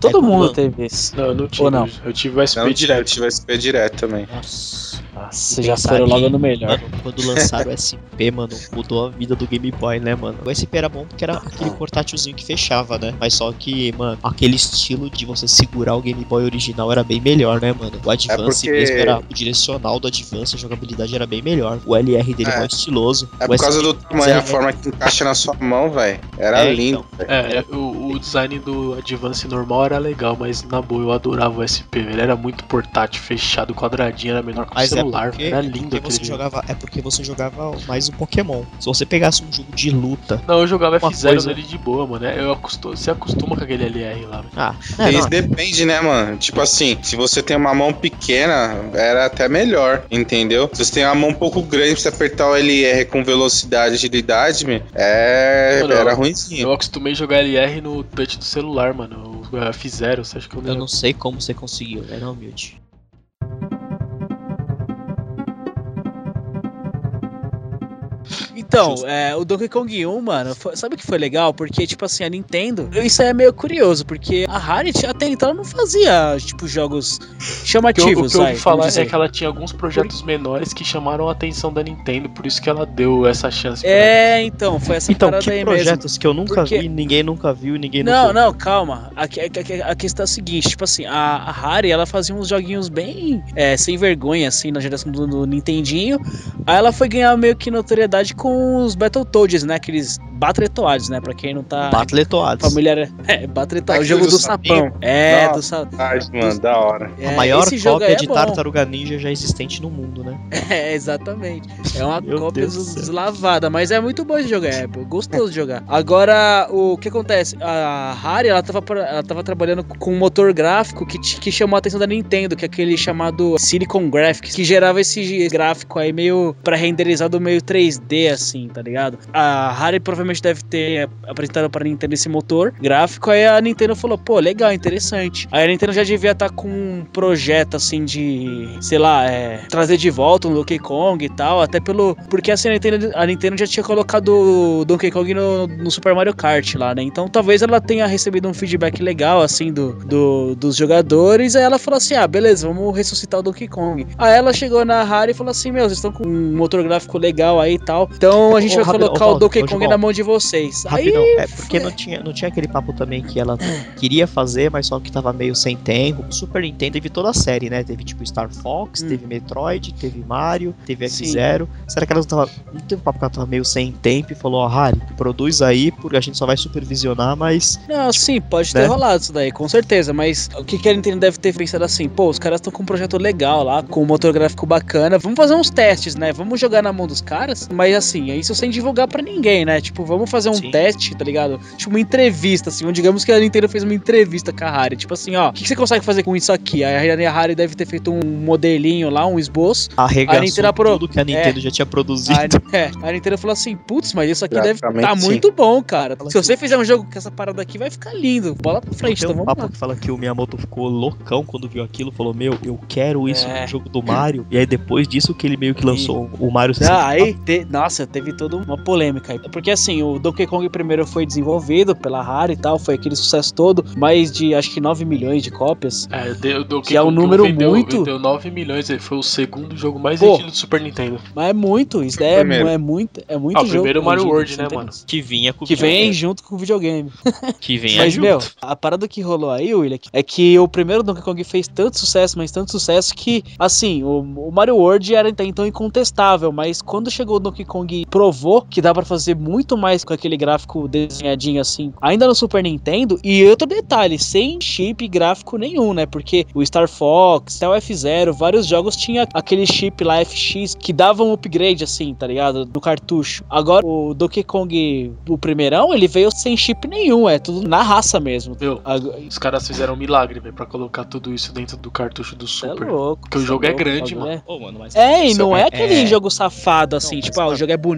Todo É, mundo mano. teve isso. Não, eu não tinha. Ou não? Eu tive o SP Não, eu direto. tive SP direto também. Nossa. Nossa, já foram logo no melhor. Mano, quando lançaram o SP, mano, mudou a vida do Game Boy, né, mano? O SP era bom porque era aquele portátilzinho que fechava, né? Mas só que, mano, aquele estilo de você segurar o Game Boy original era bem melhor, né, mano? O Advance porque- mesmo era o direcional do Advance, a jogabilidade era bem melhor. O LR dele é, É. mais estiloso. É O por causa SP do tamanho, é- a forma que encaixa na sua mão, velho. Era É, lindo, velho. É, o, o design do Advance normal era legal, mas na boa eu adorava o SP. Ele era muito portátil, fechado, quadradinho, era menor que o é celular. porque, era é lindo aquele você jogava, é porque você jogava mais o Pokémon. Se você pegasse um jogo de luta. Não, eu jogava Uma F0 coisa- nele de boa, mano. É, Eu acostumo, você acostuma com aquele LR lá. velho. Ah, é, não, depende, né, mano? Tipo assim, se você tem uma mão pequena, era até melhor, entendeu? Se você tem uma mão um pouco grande pra você apertar o LR com velocidade e agilidade, meu, é... Mano, era Eu ruimzinho. acostumei jogar LR no touch do celular, mano. O F0, você acha que eu não eu não sei como você conseguiu, né, não, humilde. Então, é, o Donkey Kong 1, mano, foi- sabe o que foi legal? Porque, tipo assim, a Nintendo, isso aí é meio curioso, porque a Harry até então não fazia, tipo, jogos O que eu, o chamativos, que eu ouvi falar é que ela tinha alguns projetos menores que chamaram a atenção da Nintendo, por isso que ela deu essa chance pra É, então, foi essa Então, parada que aí mesmo. projetos que eu nunca Porque- vi, ninguém nunca viu ninguém Não, nunca não, calma. A, a a questão é a seguinte, tipo assim, a, a Harry, ela fazia uns joguinhos bem é, sem vergonha, assim, na geração do, do Nintendinho. Aí ela foi ganhar meio que notoriedade com os Battletoads, né? Aqueles Battletoads, né? Pra quem não tá Batletoads. familiar. É, Battletoads, o Aquele jogo do do sapão. É, Nossa. do sapão. Mano, da hora. A maior cópia é de bom. Tartaruga Ninja já existente no mundo, né? *laughs* É, exatamente. É uma cópia Deus deslavada, mas é muito bom esse jogo, é gostoso de jogar. Agora, o que acontece? A Harry, ela tava, pra- ela tava trabalhando com um motor gráfico que, t- que chamou a atenção da Nintendo, que é aquele chamado Silicon Graphics, que gerava esse gráfico aí meio pré-renderizado, meio 3D, assim, tá ligado? A Harry provavelmente deve ter apresentado pra Nintendo esse motor gráfico, aí a Nintendo falou, pô, legal, interessante. Aí a Nintendo já devia estar com um projeto, assim, de, sei lá, é, trazer de volta um Donkey Kong e tal, até pelo... Porque assim, a Nintendo, a Nintendo já tinha colocado o Donkey Kong no, no Super Mario Kart lá, né? Então talvez ela tenha recebido um feedback legal, assim, do, do- dos jogadores, aí ela falou assim, ah, beleza, vamos ressuscitar o Donkey Kong. Aí ela chegou na Harry e falou assim, meu, vocês estão com um motor gráfico legal aí e tal, então Então a gente vai rapidão, colocar ô, o Donkey Kong na mão de vocês. Rapidão, Aí, é porque não tinha, não tinha aquele papo também que ela queria fazer, mas só que tava meio sem tempo. O Super Nintendo teve toda a série, né? Teve tipo Star Fox, Hum. teve Metroid, teve Mario, teve. F-Zero. Será que ela não tava. Não teve um papo que ela tava meio sem tempo e falou, ó, Harry, produz aí, porque a gente só vai supervisionar, mas. Não, sim, pode ter Né? rolado isso daí, com certeza. Mas o que, que a Nintendo deve ter pensado assim? Pô, os caras estão com um projeto legal lá, com um motor gráfico bacana. Vamos fazer uns testes, né? Vamos jogar na mão dos caras. Mas assim, isso sem divulgar pra ninguém, né? Tipo, vamos fazer um Sim. teste, tá ligado? Tipo, uma entrevista, assim. Onde digamos que a Nintendo fez uma entrevista com a Harry. Tipo assim, ó, o que, que você consegue fazer com isso aqui? Aí a Harry deve ter feito um modelinho lá, um esboço. Arregaçou Nintendo apro- tudo que a Nintendo já tinha produzido. A, é, a Nintendo falou assim, putz, mas isso aqui deve tá sim. muito bom, cara. Fala Se que- você fizer um jogo com essa parada aqui, vai ficar lindo. Bola pra frente, Tem então um vamos papo lá. que fala que o Miyamoto ficou loucão quando viu aquilo, falou, meu, eu quero isso É. no jogo do Mario. E aí depois disso que ele meio que lançou o Mario Ah, aí, te- nossa, teve toda uma polêmica aí. Porque assim, o Donkey Kong primeiro foi desenvolvido pela Rare e tal, foi aquele sucesso todo, mais de acho que 9 milhões de cópias. É, o Donkey Que é um Kong número vendeu, muito- Vendeu 9 milhões, ele foi o segundo jogo mais Pô. vendido do Super Nintendo. Mas é muito, isso o é, primeiro. é muito, é muito Ah, o jogo. primeiro é o Mario World, né, mano? Que vinha com o Que vem videogame. junto com o videogame. *laughs* Que vinha Mas, junto. meu, a parada que rolou aí, William, é que o primeiro Donkey Kong fez tanto sucesso, mas tanto sucesso que, assim, o, o Mario World era até então incontestável, mas quando chegou o Donkey Kong provou que dá pra fazer muito mais com aquele gráfico desenhadinho assim, ainda no Super Nintendo, e outro detalhe, sem chip gráfico nenhum, né? Porque o Star Fox, até o F-Zero, vários jogos tinha aquele chip lá FX que dava um upgrade assim, tá ligado? Do cartucho. Agora o Donkey Kong, o primeirão, ele veio sem chip nenhum, é tudo na raça mesmo. Meu, Agora- os caras fizeram um milagre, velho, pra colocar tudo isso dentro do cartucho do é Super. louco. Porque o cê jogo é louco, grande, mano. Ô, mano, mas É, e não é- é aquele é- jogo safado assim, Não, tipo, ah, o jogo é bonito,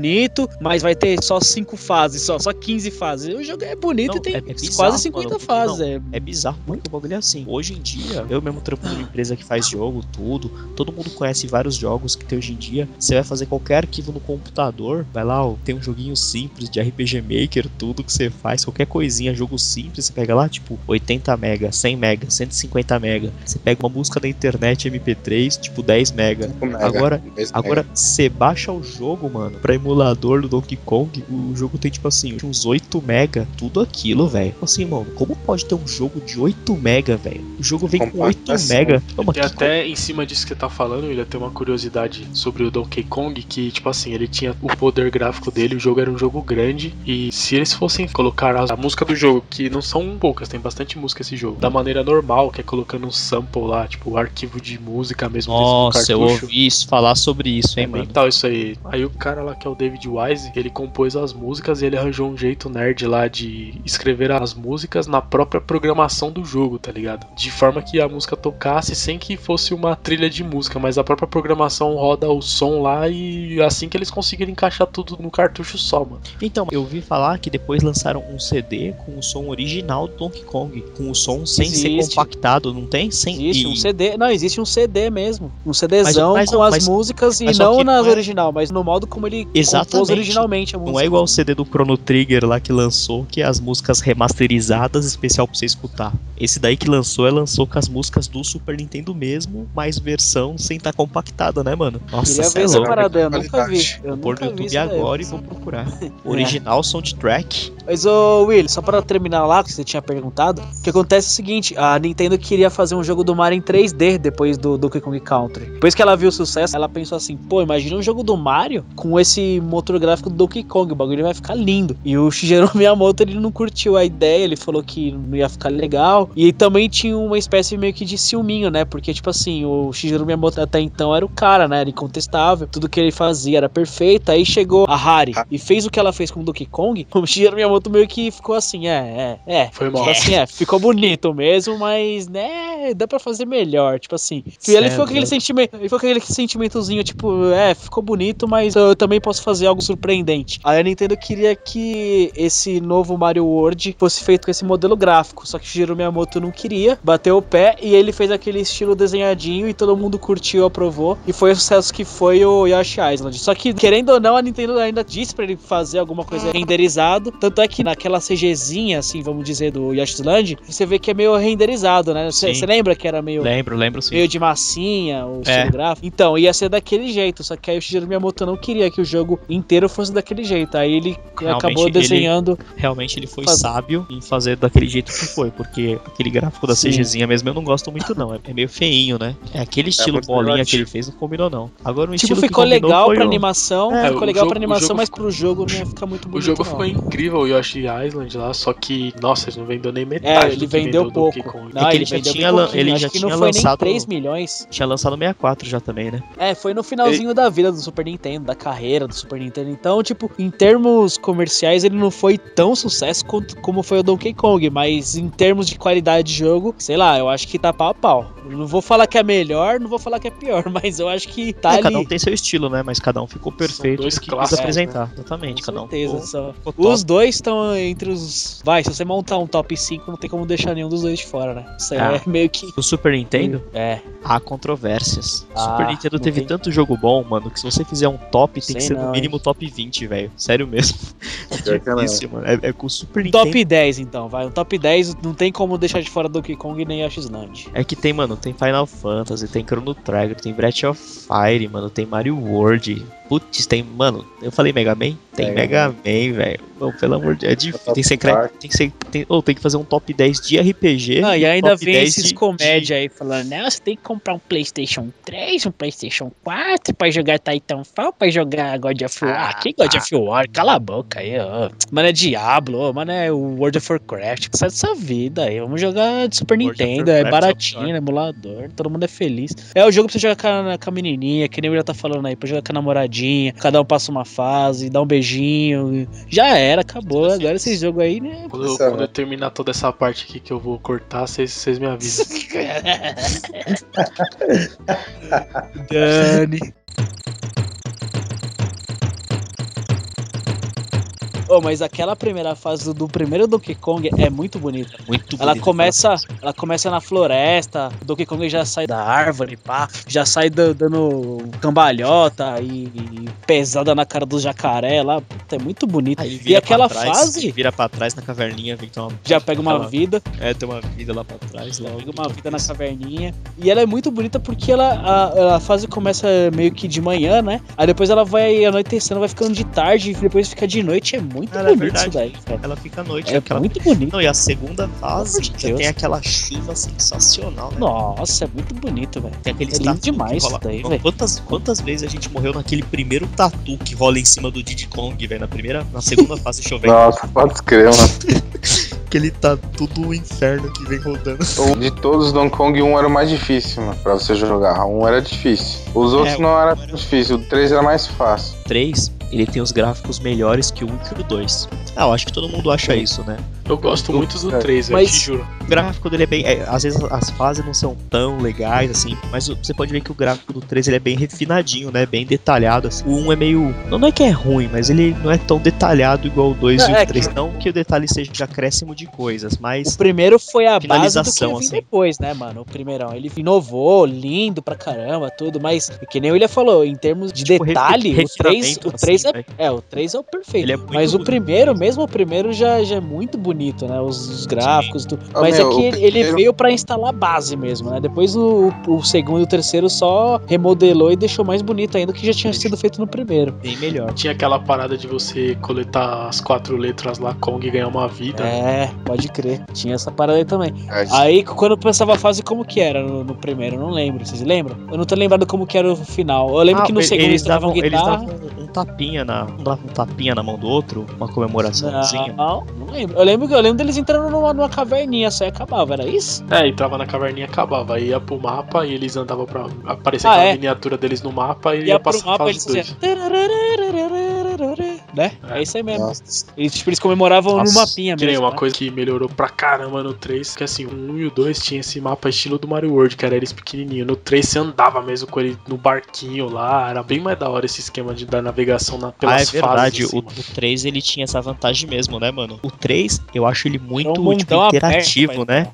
mas vai ter só 5 fases, só, só 15 fases. O jogo é bonito Não, e tem é- é bizarro, quase 50 mano, fases. não. É, É bizarro, porque o bagulho é assim. Hoje em dia, eu mesmo trampo numa empresa que faz jogo, tudo. Todo mundo conhece vários jogos que tem hoje em dia. Você vai fazer qualquer arquivo no computador, vai lá, ó, tem um joguinho simples de RPG Maker, tudo que você faz, qualquer coisinha, jogo simples, você pega lá, tipo, 80 mega, 100 mega, 150 mega. Você pega uma música da internet MP3, tipo 10 mega. Cinco mega, Agora- Agora, mega. você baixa o jogo, mano, pra emulador do Donkey Kong, o jogo tem, tipo assim, uns 8 mega, tudo aquilo, velho. Assim, mano, como pode ter um jogo de 8 mega, velho? O jogo vem com 8 Compactação. mega. Ô, E até em cima disso que você tá falando, ele tem uma curiosidade sobre o Donkey Kong, que, tipo assim, ele tinha o poder gráfico dele, o jogo era um jogo grande, e se eles fossem colocar a, a música do jogo, que não são poucas, tem bastante música esse jogo, da maneira normal, que é colocando um sample lá, tipo, o arquivo de música mesmo Nossa, eu ouvi isso, falar sobre isso, É hein, mano. mental isso aí. Aí o cara lá que é o David Wise, ele compôs as músicas e ele arranjou um jeito nerd lá de escrever as músicas na própria programação do jogo, tá ligado? De forma que a música tocasse sem que fosse uma trilha de música, mas a própria programação roda o som lá e assim que eles conseguirem encaixar tudo no cartucho só, mano. Então, eu ouvi falar que depois lançaram um CD com o som original do Donkey Kong, com o som sem ser Existe. compactado, não tem? Sem, existe e- um CD, não, existe um CD mesmo. Um CDzão Mas- mas com não, as mas- músicas e mas não que nas é- original, mas no modo como ele Exatamente. originalmente a música. Não é igual o CD do Chrono Trigger lá que lançou, que é as músicas remasterizadas, especial pra você escutar. Esse daí que lançou, é lançou com as músicas do Super Nintendo mesmo, mais versão sem estar compactada, né, mano? Nossa, Queria cê ver é essa parada, eu nunca vi. Eu Vou pôr no YouTube agora e vou procurar. *laughs* *laughs* Original soundtrack. Mas, ô Will, só pra terminar lá, que você tinha perguntado, o que acontece é o seguinte, a Nintendo queria fazer um jogo do Mario em 3D depois do Donkey Kong Country. Depois que ela viu o sucesso, ela pensou assim, pô, imagina um jogo do Mario com esse motor gráfico do Donkey Kong, o bagulho vai ficar lindo. E o Shigeru Miyamoto, ele não curtiu a ideia, ele falou que não ia ficar legal. E também tinha uma espécie meio que de ciúminho, né? Porque, tipo assim, o Shigeru Miyamoto até então era o cara, né? Era incontestável, tudo que ele fazia era perfeito. Aí chegou a Harry e fez o que ela fez com o Donkey Kong, *laughs* o Shigeru Miyamoto meio que ficou assim, é, é, é. Foi mal. Tipo assim, é, ficou bonito mesmo, mas, né, dá pra fazer melhor, tipo assim. E ele ficou com aquele louco. sentimento, ele ficou com aquele sentimentozinho, tipo, é, ficou bonito, mas eu também posso fazer algo surpreendente. Aí a Nintendo queria que esse novo Mario World fosse feito com esse modelo gráfico, só que o Shigeru Miyamoto não queria, bateu o pé e ele fez aquele estilo desenhadinho e todo mundo curtiu, aprovou, e foi o sucesso que foi o Yoshi Island. Só que, querendo ou não, a Nintendo ainda disse pra ele fazer alguma coisa renderizado, tanto é que naquela CGzinha, assim, vamos dizer, do Yoshi Island, você vê que é meio renderizado, né? Você lembra que era meio Lembro, lembro sim. meio de massinha, o É. estilo gráfico. Então, ia ser daquele jeito, só que aí o Shigeru Miyamoto não queria que o jogo jogo inteiro fosse daquele jeito. Aí ele Realmente, acabou ele- desenhando. Realmente ele foi Faz- sábio em fazer daquele jeito que foi, porque aquele gráfico da Sim. CGzinha mesmo eu não gosto muito não, é é meio feinho, né? É aquele estilo muito bolinha que negativo. ele fez não combinou não. Agora o Tipo, estilo que ficou legal foi pra o- animação, É, ficou legal jogo- pra animação, mas pro jogo não ia ficar muito bonito. O jogo não. ficou incrível, o Yoshi Island lá, só que, nossa, ele não vendeu nem metade. É, do ele que vendeu pouco. Donkey Kong. Não, É que ele ele já tinha ele já que tinha não foi lançado- nem 3 milhões. Tinha lançado no 64 já também, né? É, foi no finalzinho da vida do Super Nintendo, da carreira do Super Nintendo. Então, tipo, em termos comerciais, ele não foi tão sucesso quanto, como foi o Donkey Kong, mas em termos de qualidade de jogo, sei lá, eu acho que tá pau a pau. Eu não vou falar que é melhor, não vou falar que é pior, *laughs* mas eu acho que tá É, ali. cada um tem seu estilo, né? Mas cada um ficou perfeito que quis clássicos, apresentar. Exatamente, Com cada um certeza. só-. Os dois estão entre os. Vai, se você montar um top 5, não tem como deixar nenhum dos dois de fora, né? Isso aí Ah. é meio que. O Super Nintendo, É. há controvérsias. O Ah, Super Nintendo teve tem- tanto jogo bom, mano, que se você fizer um top, tem Sei que ser não, no mínimo top 20, velho. Sério mesmo. É não. difícil, mano. É, é com o Super Nintendo. Top 10, então, vai. Um top 10 não tem como deixar de fora Donkey Kong nem Yoshi's Land. É que tem, mano, tem Final Fantasy, tem Chrono Trigger, tem Breath of Fire, mano, tem Mario World. Putz, tem, mano, eu falei Mega Man? Tem Mega Mega Man, velho. Pelo amor de Deus, é difícil. Tem, secre... Park. tem que ser. Tem... ou tem que fazer um top 10 de RPG. Não, e ainda vem 10 esses de- comédia aí falando, não, você tem que comprar um Playstation 3, um Playstation 4 pra jogar Titanfall, pra jogar God of War. Ah, que God of War? Cala a boca aí, ó. Mano, é Diablo, ó, mano, é o World of Warcraft. Sai dessa vida aí, vamos jogar de Super World Nintendo, é é baratinho, é emulador, todo mundo é feliz. É o jogo pra você jogar com a, com a menininha, que nem o já tá falando aí, pra jogar com a namoradinha, cada um passa uma fase, dá um beijinho, já era, acabou. Agora esse jogo aí, né? Quando, quando eu terminar toda essa parte aqui que eu vou cortar, vocês me avisam. *laughs* *laughs* Dani. Oh, mas aquela primeira fase do, do primeiro Donkey Kong é muito bonita. Muito Ela bonito, começa, ela começa na floresta, o Donkey Kong já sai da árvore, pá, já sai da- dando cambalhota e, e pesada na cara do jacaré lá. Puta, é muito bonito. E aquela trás, fase Vira pra trás na caverninha, vem tomar. já pega uma vida, É, tem uma vida lá pra trás. Logo, pega uma vida na caverninha. E ela é muito bonita porque ela, a, a fase começa meio que de manhã, né? Aí depois ela vai anoitecendo, vai ficando de tarde, e depois fica de noite. É muito Ela é bonito isso verdade. daí, cara. Ela fica à noite. É aquela... muito bonito. Não, e a segunda fase de tem aquela chuva sensacional, né? Nossa, é muito bonito, velho. Tem aquele É lindo demais rola- isso daí, velho. Quantas, quantas vezes a gente morreu naquele primeiro tatu que rola em cima do Diddy Kong, velho? Na primeira, na segunda fase chovendo. Nossa, pode crer, mano. Aquele tatu do inferno que vem rodando. De todos, Donkey Kong 1 era o mais difícil, mano, pra você jogar. Um era difícil. Os outros É, não era tão difícil. O 3 era mais fácil. 3, ele tem os gráficos melhores que o 1 e que o 2. Ah, eu acho que todo mundo acha isso, né? Eu gosto muito do É. 3, velho, Mas- te juro. O gráfico dele é bem. é, às vezes as fases não são tão legais assim, mas o- você pode ver que o gráfico do 3 ele é bem refinadinho, né? Bem detalhado. Assim. O 1 é meio. Não, é que é ruim, mas ele não é tão detalhado igual o 2 Não, e é o 3. que- Não que o detalhe seja acréscimo de coisas, O mas. primeiro foi a base do que Finalização, assim. depois, né, mano? O primeirão. Ele inovou, lindo pra caramba, tudo, mas que nem o William falou, em termos de Tipo, detalhe, o 3, refinamento, o 3 assim, é, é, o 3 é o perfeito. É mas o primeiro, mesmo o primeiro já, já é muito bonito, né? Os, os gráficos, tudo. Ah, Mas meu, é que ele, ele primeiro- veio pra instalar a base mesmo, né? Depois o, o segundo e o terceiro só remodelou e deixou mais bonito ainda do que já tinha sido feito no primeiro. Bem melhor. Tinha aquela parada de você coletar as quatro letras lá, Kong e ganhar uma vida. É, pode crer. Tinha essa parada aí também. É, Aí, quando eu pensava a fase, como que era no, no primeiro? Eu não lembro. Vocês lembram? Eu não tô lembrado como que era o final. Eu lembro Ah, que no segundo eles eles guitarra. davam um tapinha na. Um davam um tapinha na mão do outro, uma comemoraçãozinha. Não, não lembro. Eu lembro, eu lembro deles entrando numa, numa caverninha só e acabava, era isso? É, entrava na caverninha e acabava. Aí ia pro mapa e eles andavam pra. Aparecia Ah, aquela é? miniatura deles no mapa e ia, Ia passar mapa fase eles 2. faziam. Né? É, É. isso aí mesmo. Nossa. Eles, tipo, eles comemoravam Nossa, no mapinha Que nem mesmo. uma né? coisa que melhorou pra caramba no 3, que assim, o 1 e o 2 tinha esse mapa estilo do Mario World, que era eles pequenininho. No 3 você andava mesmo com ele no barquinho lá, era bem mais da hora esse esquema de da navegação na, Ah, pelas é verdade. fases. assim, o, o 3 ele tinha essa vantagem mesmo, né, mano? O 3, eu acho ele muito É um tipo, interativo, aberto, né?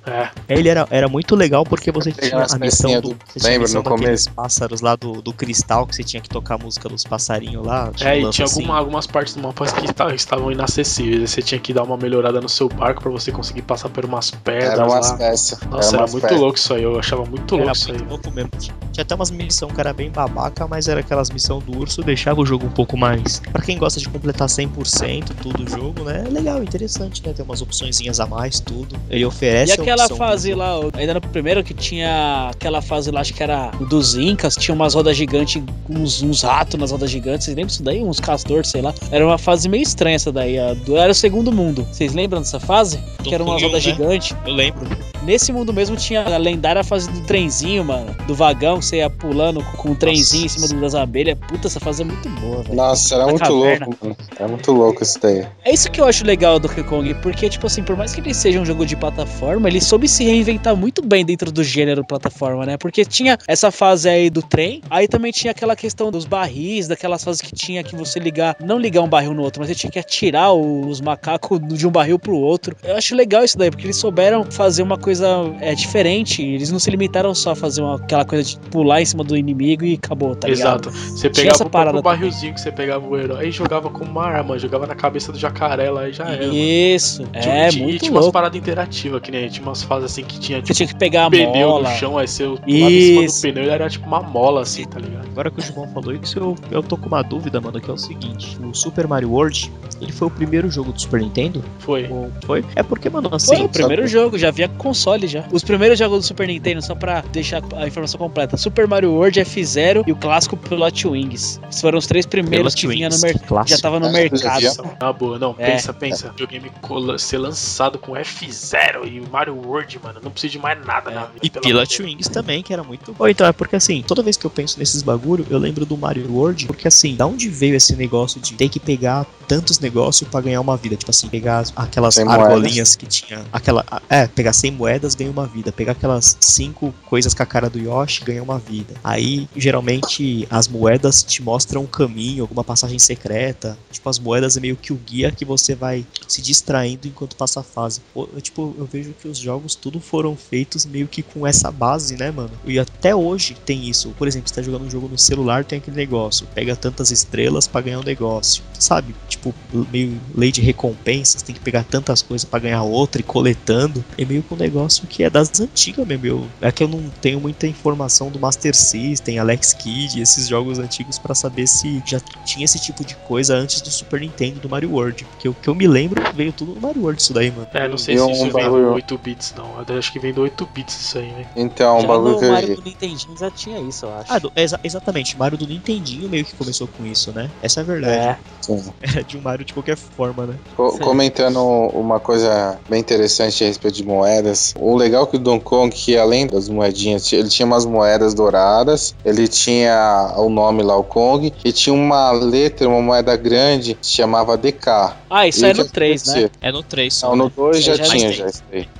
É, Ele era, era muito legal porque você tinha a missão do. Você lembra no daqueles pássaros lá do, do cristal que você tinha que tocar a música dos passarinhos lá. tipo, é e lance tinha assim. alguma- algumas partes do mapa que esta- estavam inacessíveis. Você tinha que dar uma melhorada no seu barco pra você conseguir passar por umas pedras Era umas lá. peças. Nossa, era era muito peças. louco isso aí, eu achava muito Era louco isso aí. louco mesmo. Tinha- até umas missões que era bem babaca, mas era aquelas missões do urso, deixava o jogo um pouco mais. Pra quem gosta de completar 100% tudo o jogo, né? É legal, interessante, né? Tem umas opçõezinhas a mais, tudo. Ele oferece. E aquela opção fase lá, ainda no primeiro que tinha aquela fase lá, acho que era dos Incas, tinha umas rodas gigantes, uns, uns ratos nas rodas gigantes. Vocês lembram disso daí? Uns castores, sei lá. Era uma fase meio estranha essa daí. a do- Era o segundo mundo. Vocês lembram dessa fase? Do que era umas Kong, rodas né? gigantes. Eu lembro. Nesse mundo mesmo tinha a lendária fase do trenzinho, mano. Do vagão, que você ia pulando com, com um trenzinho em cima das abelhas. Puta, essa fase é muito boa, velho. Nossa, era Na muito caverna. louco, mano. É muito louco isso daí. É isso que eu acho legal do Kong, porque, tipo assim, por mais que ele seja um jogo de plataforma, ele soube se reinventar muito bem dentro do gênero plataforma, né? Porque tinha essa fase aí do trem, aí também tinha aquela questão dos barris, daquelas fases que tinha que você ligar, não ligar um barril no outro, mas você tinha que atirar os macacos de um barril pro outro. Eu acho legal isso daí, porque eles souberam fazer uma coisa é, diferente, eles não se limitaram só a fazer uma- aquela coisa de pular em cima do inimigo e acabou, tá ligado? Exato. Você pegava essa o parada barrilzinho que você pegava o herói e jogava como uma arma, jogava na cabeça do jacaré lá e já era. mano. Isso, Tinha- é e tinha, e muito tinha umas louco. paradas interativas, que nem tinha umas fases assim que tinha Você tipo tinha que pegar a pneu mola. no chão, aí você pulava em cima do pneu e era tipo uma mola assim, tá ligado? Agora que o João falou isso, eu, eu tô com uma dúvida, mano, que é o seguinte: o Super Mario World, ele foi o primeiro jogo do Super Nintendo? Foi. Ou foi? É porque, mano, Foi assim. o primeiro jogo, já havia console já. Os primeiros jogos do Super Nintendo, só pra deixar a informação completa: Super Mario World, F0 e o clássico Pilot Wings. Esses foram os três primeiros Pilot que vinha no mercado. Já tava no Ah, mercado. já. Na boa, não, É. pensa, pensa. O videogame ser lançado com F0 e Mario World, mano, não precisa de mais nada na vida. E Pilot Wings também, que era muito bom. Então, é porque assim, toda vez que eu penso nesses bagulho, eu lembro do Mario World, porque assim, da onde veio esse negócio de ter que pegar tantos negócios pra ganhar uma vida? Tipo assim, pegar as- aquelas argolinhas que tinha. Aquela. É, pegar 100 moedas ganha uma vida. Pegar aquelas cinco coisas com a cara do Yoshi ganha uma vida. Aí, geralmente, as moedas te mostram um caminho, alguma passagem secreta. Tipo, as moedas é meio que o guia que você vai se distraindo enquanto passa a fase. Eu, tipo, eu vejo que os jogos tudo foram feitos meio que com essa base, né, mano? E até hoje tem isso. Por exemplo, você tá jogando um jogo no celular, tem aquele negócio. Pega tantas estrelas pra ganhar um negócio. Sabe? Tipo, meio lei de recompensas, tem que pegar tantas coisas pra ganhar outra e coletando. É meio que um negócio que é das antigas mesmo. Eu, é que eu não tenho muita informação do Master System, Alex Kidd, esses jogos antigos pra saber se já tinha esse tipo de coisa antes do Super Nintendo, do Mario World. Porque o que eu me lembro veio tudo no Mario World isso daí, mano. É, não sei E se um isso vem do bagulho- 8 bits, não. Eu acho que vem do 8 bits isso aí, né? Então, um já bagulho no que Mario do Nintendinho já tinha isso, eu acho. Ah, do- exa- exatamente. Mario do Nintendinho meio que começou com isso, né? Essa é a verdade. é. Sim. Era de um Mario de qualquer forma, né? Co- Sim. Comentando uma coisa bem interessante a respeito de moedas. O legal é que o Donkey Kong, que além das moedinhas, ele tinha umas moedas douradas, ele tinha o nome lá, o Kong, e tinha uma letra, uma moeda grande, que se chamava DK. Ah, isso E é já no 3, né? É no 3 só. Não, no né? 2 já, Já tinha, tem. já.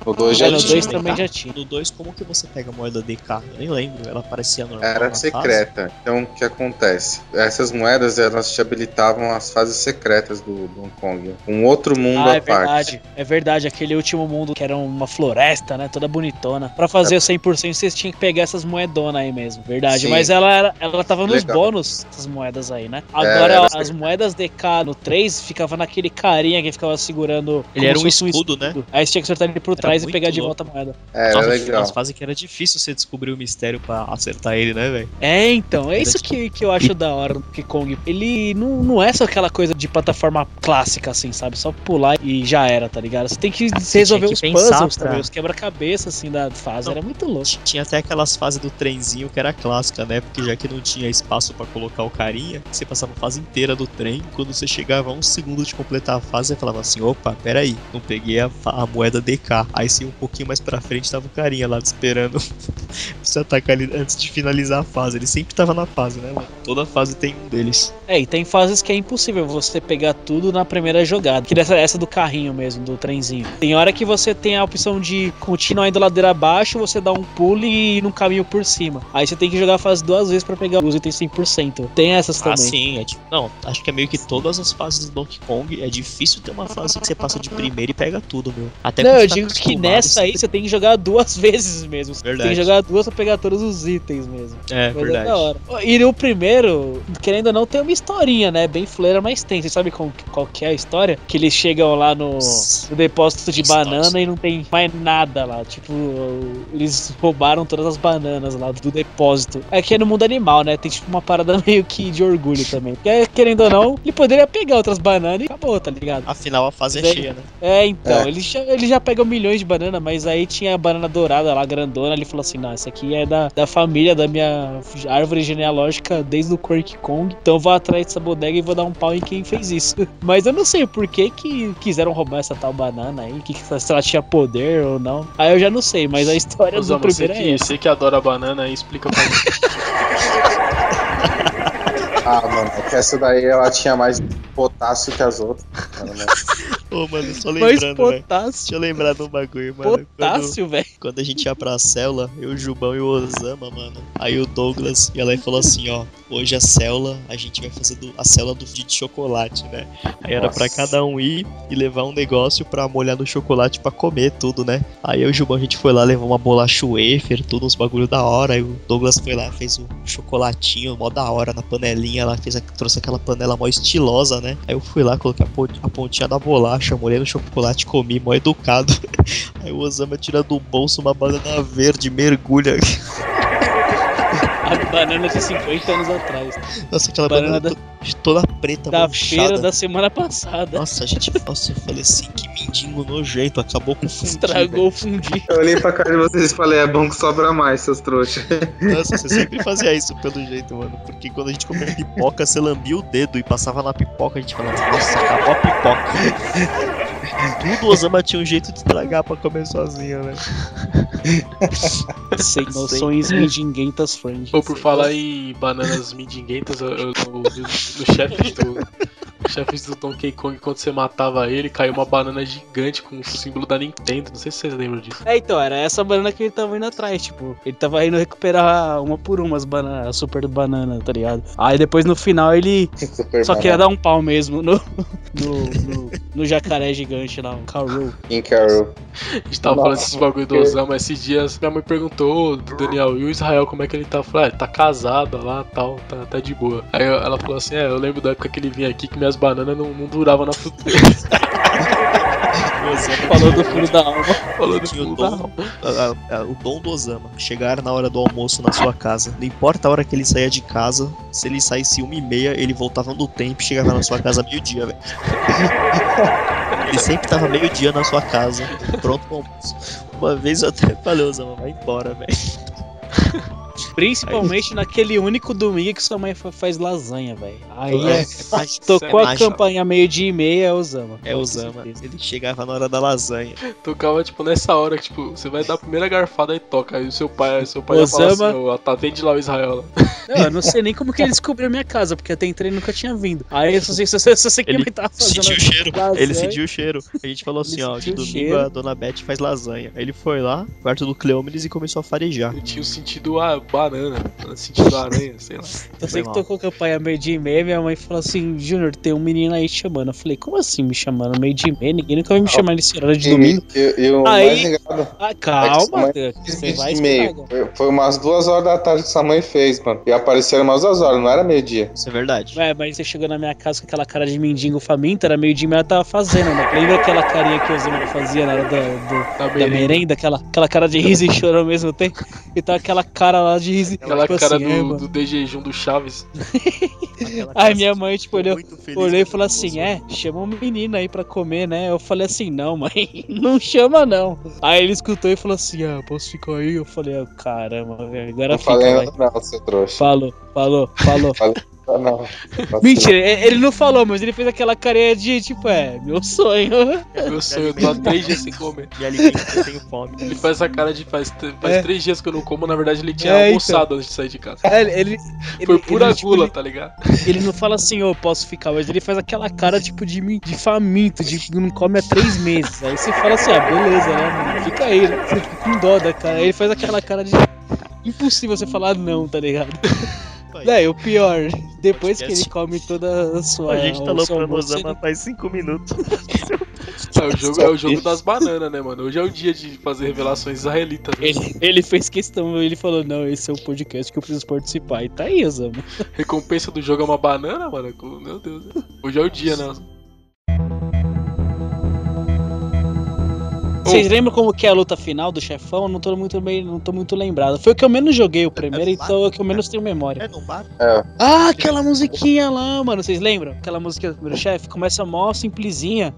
No 2 É, já no tinha. 2 também já tinha. No 2, como que você pega a moeda DK? Eu nem lembro, ela parecia normal. Era fase. secreta. Então, o que acontece? Essas moedas, elas te habilitavam as fases secretas do Donkey Kong. Um outro mundo Ah, é à parte. verdade. É verdade, aquele último mundo que era uma floresta, né? Toda bonitona. Pra fazer o 100%, vocês tinham que pegar essas moedonas aí mesmo. Verdade. Sim. Mas ela era, ela tava nos Legal. bônus, essas moedas aí, né? É, Agora, era as moedas DK no 3 ficava naquele carinha que ficava segurando. Ele era um fosse escudo, né? Aí você tinha que acertar ele por Era trás e pegar de louco. volta a moeda. É, era Nossa, legal. As fases que era difícil você descobrir o mistério pra acertar ele, né, velho? É, então, é isso que, que eu acho da hora do Donkey Kong. Ele não, não é só aquela coisa de plataforma clássica, assim, sabe? Só pular e já era, tá ligado? Você tem que resolver que os puzzles pra- também, os quebra-cabeça, assim, da fase. Não. Era muito louco. Tinha até aquelas fases do trenzinho que era clássica, né? Porque já que não tinha espaço pra colocar o carinha, você passava a fase inteira do trem. Quando você chegava a um segundo de completar a fase, você falava assim: opa, peraí, não peguei a, a moeda DK. Aí sim, um pouquinho mais pra frente tava o carinha lá esperando *laughs* você atacar ele antes de finalizar a fase. Ele sempre tava na fase, né? mano? Toda fase tem um deles. É, e tem fases que é impossível você pegar tudo na primeira jogada. Que dessa essa do carrinho mesmo, do trenzinho. Tem hora que você tem a opção de continuar indo ladeira abaixo, você dá um pulo e ir num caminho por cima. Aí você tem que jogar a fase duas vezes pra pegar os itens 100%. Tem essas também. Ah, sim, é tipo, não, acho que é meio que todas as fases do Donkey Kong é difícil ter uma fase que você passa de primeira e pega tudo, meu. Até Não, eu tá digo que nessa aí você- tem que jogar duas *laughs* vezes mesmo. Você tem Verdade. que jogar duas pra pegar todos os itens mesmo. É, Mas verdade. da hora. E o primeiro, querendo ou não, tem uma historinha, né? Bem fleira, mas tem. Você sabe qual, qual que é a história? Que eles chegam lá no, no depósito de banana e não tem mais nada lá. Tipo, eles roubaram todas as bananas lá do depósito. É que é no mundo animal, né? Tem tipo uma parada *laughs* meio que de orgulho também. Porque, querendo ou não, ele poderia pegar outras bananas e acabou, tá ligado? Afinal, a fase é Daí- cheia, né? É, então, É. Ele, já, ele já pegou milhões de bananas, mas aí tinha a banana dourada lá, grandona. Ele falou assim: não, essa aqui é da, da família, da minha árvore genealógica desde o Quirk Kong. Então eu vou atrás dessa bodega e vou dar um pau em quem fez isso. *laughs* Mas eu não sei por que, que quiseram roubar essa tal banana aí, que, se ela tinha poder ou não. Aí eu já não sei, mas a história do Osama, você primeiro é que, você que adora banana aí, explica pra mim. *laughs* Ah, mano, é que essa daí ela tinha mais potássio que as outras. Mano, né? Ô, mano, só Mas lembrando, né? potássio, Deixa eu lembrar de um bagulho, mano. Potássio, velho. quando a gente ia pra célula, eu, o Jubão e o Osama, mano. Aí o Douglas ia lá e falou assim, ó. Hoje a célula, a gente vai fazer do- a célula do de chocolate, né? Aí era pra Nossa. cada um ir e levar um negócio pra molhar no chocolate pra comer tudo, né? Aí eu e o Jubão, a gente foi lá, levou uma bolacha wafer, tudo, uns bagulho da hora. Aí o Douglas foi lá, fez o chocolatinho, mó da hora, na panelinha lá, fez a- trouxe aquela panela mó estilosa, né? Aí eu fui lá, coloquei a, a pontinha da bolacha, molhei no chocolate, comi, mó educado. *laughs* Aí o Osama tira do bolso uma banana verde, mergulha. *laughs* A banana de 50 anos atrás. Nossa, aquela Banana banana, to- toda preta, Da manchada. feira da semana passada. Nossa, a gente, nossa, eu falei assim, que mendigo nojento, acabou com o fundi, Estragou o fundi. Eu olhei pra cara de vocês e falei, é bom que sobra mais, seus trouxas. Nossa, você sempre fazia isso pelo jeito, mano. Porque quando a gente comia pipoca, você lambia o dedo e passava na pipoca, a gente falava, nossa, acabou a pipoca. Tudo o Osama tinha um jeito de estragar pra comer sozinho, né? Sem noções mindinguentas friend. Ou por falar em bananas mindinguentas, eu, eu, no, no chefes do. Chefes do Donkey Kong, quando você matava ele, caiu uma banana gigante com o símbolo da Nintendo. Não sei se vocês lembram disso. É, então, era essa banana que ele tava indo atrás, tipo, ele tava indo recuperar uma por uma as bananas, a super banana, tá ligado? Aí depois no final ele Super só banana. queria dar um pau mesmo no, *laughs* no, no, no jacaré gigante lá, o Carol. King Carol. A gente tava Nossa, falando desses bagulho do Osama esses dias. Minha mãe perguntou, "Ô, Daniel, e o Israel, como é que ele tá? Eu falei, ah, ele tá casado lá tal, tá, tá de boa. Aí ela falou assim: é, eu lembro da época que ele vinha aqui que minhas bananas não, não duravam na fruteira. Falou do furo da alma. Falou do fundo da dom, alma. a- a- o dom do Osama. Chegar na hora do almoço na sua casa. Não importa a hora que ele saía de casa, se ele saísse uma e meia, ele voltava no tempo e chegava na sua casa meio-dia, velho. *laughs* Ele sempre tava meio-dia na sua casa, pronto pro almoço. Uma vez eu até falei, Osama, vai embora, velho. Principalmente naquele único domingo que sua mãe fa- faz lasanha, velho. Aí É, é, *laughs* tocou é a macho, campanha meio-dia e meia, é Osama. É Osama. Ele chegava na hora da lasanha. Tocava, tipo, nessa hora, que, tipo, você vai dar a primeira garfada e toca. Aí o seu pai, seu pai ia falar Osama- assim, ó, tá, vende lá o Israel lá. Não, eu não sei nem como que ele descobriu a minha casa, porque até entrei e nunca tinha vindo. Aí eu só sei, só, sei- só sei que Ele mãe tava fazendo Sentiu o cheiro. lasanha. Ele sentiu o cheiro. A gente falou assim, Ele ó, de domingo cheiro. a dona Beth faz lasanha. Aí ele foi lá, quarto do Cleómenes e começou a farejar. Eu tinha o sentido ah, banana, sentido aranha, sei lá. Eu sei que mal. tocou campanha meio dia e meia, minha mãe falou assim, Júnior, tem um menino aí te chamando. Eu falei, como assim me chamando meio dia e meia? Ninguém nunca vai me chamar nesse horário de domingo. E, e- e o Aí- mais engraçado, Ah, É calma, mãe você vai meio. Foi, foi umas duas horas da tarde que sua mãe fez, mano. E apareceram umas duas horas, não era meio-dia. Isso é verdade. É, mas você chegou na minha casa com aquela cara de mendigo faminto, era meio dia e meia, eu tava fazendo, né? Lembra aquela carinha que o Zuma fazia na hora da, do- Da da merenda. Aquela, aquela cara de riso e choro ao mesmo tempo? E tá aquela cara lá de riso. Aquela tipo cara assim, é, do, mano. do de jejum do Chaves. *laughs* Aí minha que mãe, tipo, olhou, olhei e falou assim. É, chama um menino aí pra comer, né? Eu falei assim: Não, mãe, *laughs* não chama não. Aí ele escutou e falou assim: Ah, posso ficar aí? Eu falei: ah, Caramba, velho, agora Não fica. falei não, seu trouxa. Falou, falou, falou. *laughs* Ah, não. Mentira, e- ele não falou, mas ele fez aquela carinha de tipo, é, meu sonho. É meu sonho, eu tô há três dias sem comer. Me alimenta que eu tenho fome. Ele faz essa cara de faz, faz É. três dias que eu não como, na verdade ele tinha É, então. almoçado antes de sair de casa. É, ele, ele, Foi ele- pura ele, tipo, gula, tá ligado? Ele não fala assim, ô, posso ficar, mas ele faz aquela cara tipo de, de faminto, de que não come há três meses. Aí você fala assim, ah, beleza, né, mano? Fica aí, né? Você fica com dó da cara. Aí ele faz aquela cara de. Impossível você falar não, tá ligado? É, e o pior, depois que ele come toda a sua. A gente tá o seu aloprando o almoço, Osama faz 5 minutos. É o jogo, é o jogo das bananas, né, mano? Hoje é o dia de fazer revelações israelitas. Né? Ele, ele fez questão, ele falou, não, esse é o podcast que eu preciso participar. E tá aí, Osama. Recompensa do jogo é uma banana, mano? Meu Deus. Hoje é o dia, né? Vocês lembram como que é a luta final do chefão? Não tô muito bem, não tô muito lembrado. Foi o que eu menos joguei o primeiro, então é o que eu menos tenho memória. É, não bate. É. Ah, aquela musiquinha lá, mano. Vocês lembram? Aquela música do primeiro chefe começa mó simplesinha.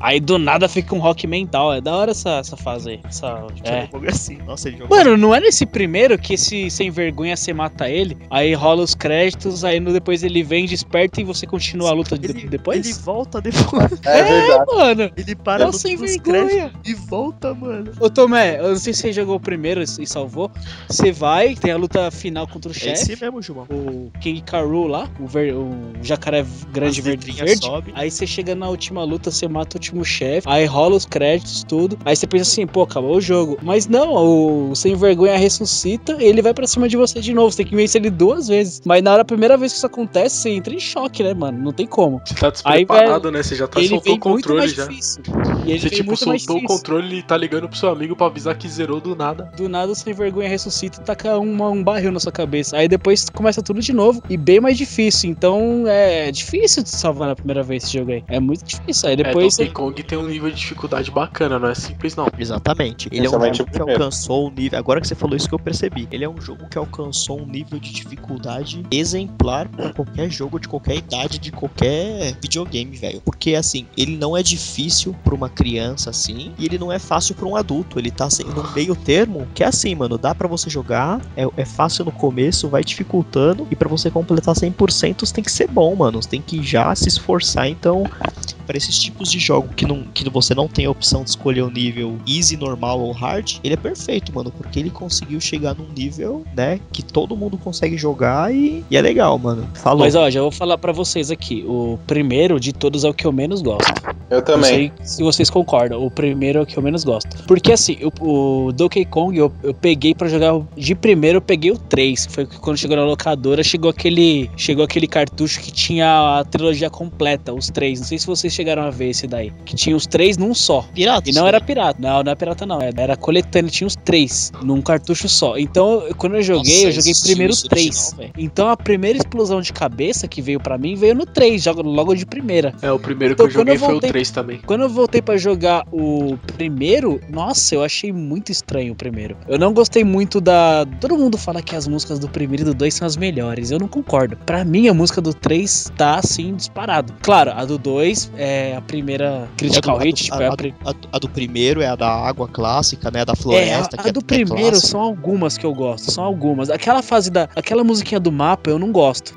Aí do nada fica um rock mental. É da hora essa, essa fase aí. Essa, é. Assim. Nossa, ele jogou. Mano, não é nesse primeiro que esse sem vergonha você mata ele, aí rola os créditos, aí no- depois ele vem, desperta e você continua a luta de- ele, depois? Ele volta depois. É, verdade. Mano, Ele para é no sem vergonha. e volta, mano. Ô Tomé, eu não sei se você jogou o primeiro e salvou. Você vai, tem a luta final contra o É chefe. esse mesmo, Gilmão. O King Karu lá, o, ver- o jacaré grande As verde verde. sobe. Aí você chega na última luta, você mata o último chefe, aí rola os créditos, tudo. Aí você pensa assim, pô, acabou o jogo. Mas não, o sem vergonha ressuscita e ele vai pra cima de você de novo. Você tem que vencer ele duas vezes. Mas na hora, a primeira vez que isso acontece, você entra em choque, né, mano? Não tem como. Você tá Aí, despreparado, né? Você já tá ele soltou muito controle mais já. difícil. E ele Você tipo soltou o controle e tá ligando pro seu amigo pra avisar que zerou do nada. Do nada, sem vergonha ressuscita e taca uma- um barril na sua cabeça. Aí depois começa tudo de novo e bem mais difícil. Então é difícil de salvar na primeira vez esse jogo aí. É muito difícil. Aí depois. é, Donkey Kong tem um nível de dificuldade bacana, não é simples não. Exatamente. Ele é um Principalmente jogo que alcançou o nível. Agora que você falou isso que eu percebi. Ele é um jogo que alcançou um nível de dificuldade exemplar pra qualquer jogo de qualquer idade, de qualquer videogame, velho. Porque assim, ele não é difícil pra uma criança assim, e ele não é fácil pra um adulto. Ele tá assim, num meio termo que é assim, mano. Dá pra você jogar, é, é fácil no começo, vai dificultando, e pra você completar 100% você tem que ser bom, mano. Você tem que já se esforçar. Então, para esses tipos de jogo que, não, que você não tem a opção de escolher o nível easy, normal ou hard, ele é perfeito, mano, porque ele conseguiu chegar num nível, né, que todo mundo consegue jogar e, e é legal, mano. Falou. Mas ó, já vou falar pra vocês aqui. O primeiro de todos é o que eu menos gosto. that. Eu Não também. sei se vocês concordam. O primeiro é o que eu menos gosto. Porque assim, o, o Donkey Kong eu, eu peguei pra jogar. o- De primeiro eu peguei o 3. Que foi quando chegou na locadora. Chegou aquele. Chegou aquele cartucho que tinha a trilogia completa, os três. Não sei se vocês chegaram a ver esse daí. Que tinha os três num só. pirata. E não era pirata. Não, não era pirata, não. Era, coletânea, tinha os três num cartucho só. Então, eu- quando eu joguei, Nossa, eu joguei primeiro estilo três. original, velho. Então a primeira explosão de cabeça que veio pra mim veio no 3, jogo- logo de primeira. É, o primeiro Então, que eu quando eu joguei foi o voltei- 3 também. Quando eu voltei pra jogar o primeiro, nossa, eu achei muito estranho o primeiro. Eu não gostei muito da. Todo mundo fala que as músicas do primeiro e do 2 são as melhores. Eu não concordo. Pra mim, a música do 3 tá assim disparado. Claro, a do 2 é a primeira critical É do- hit, tipo, a, é a a, do- pri- a do- a do primeiro é a da água clássica, né? Da é, a, floresta. a que é, do é primeiro clássica. são algumas que eu gosto, são algumas. Aquela fase da. Aquela musiquinha do mapa eu não gosto.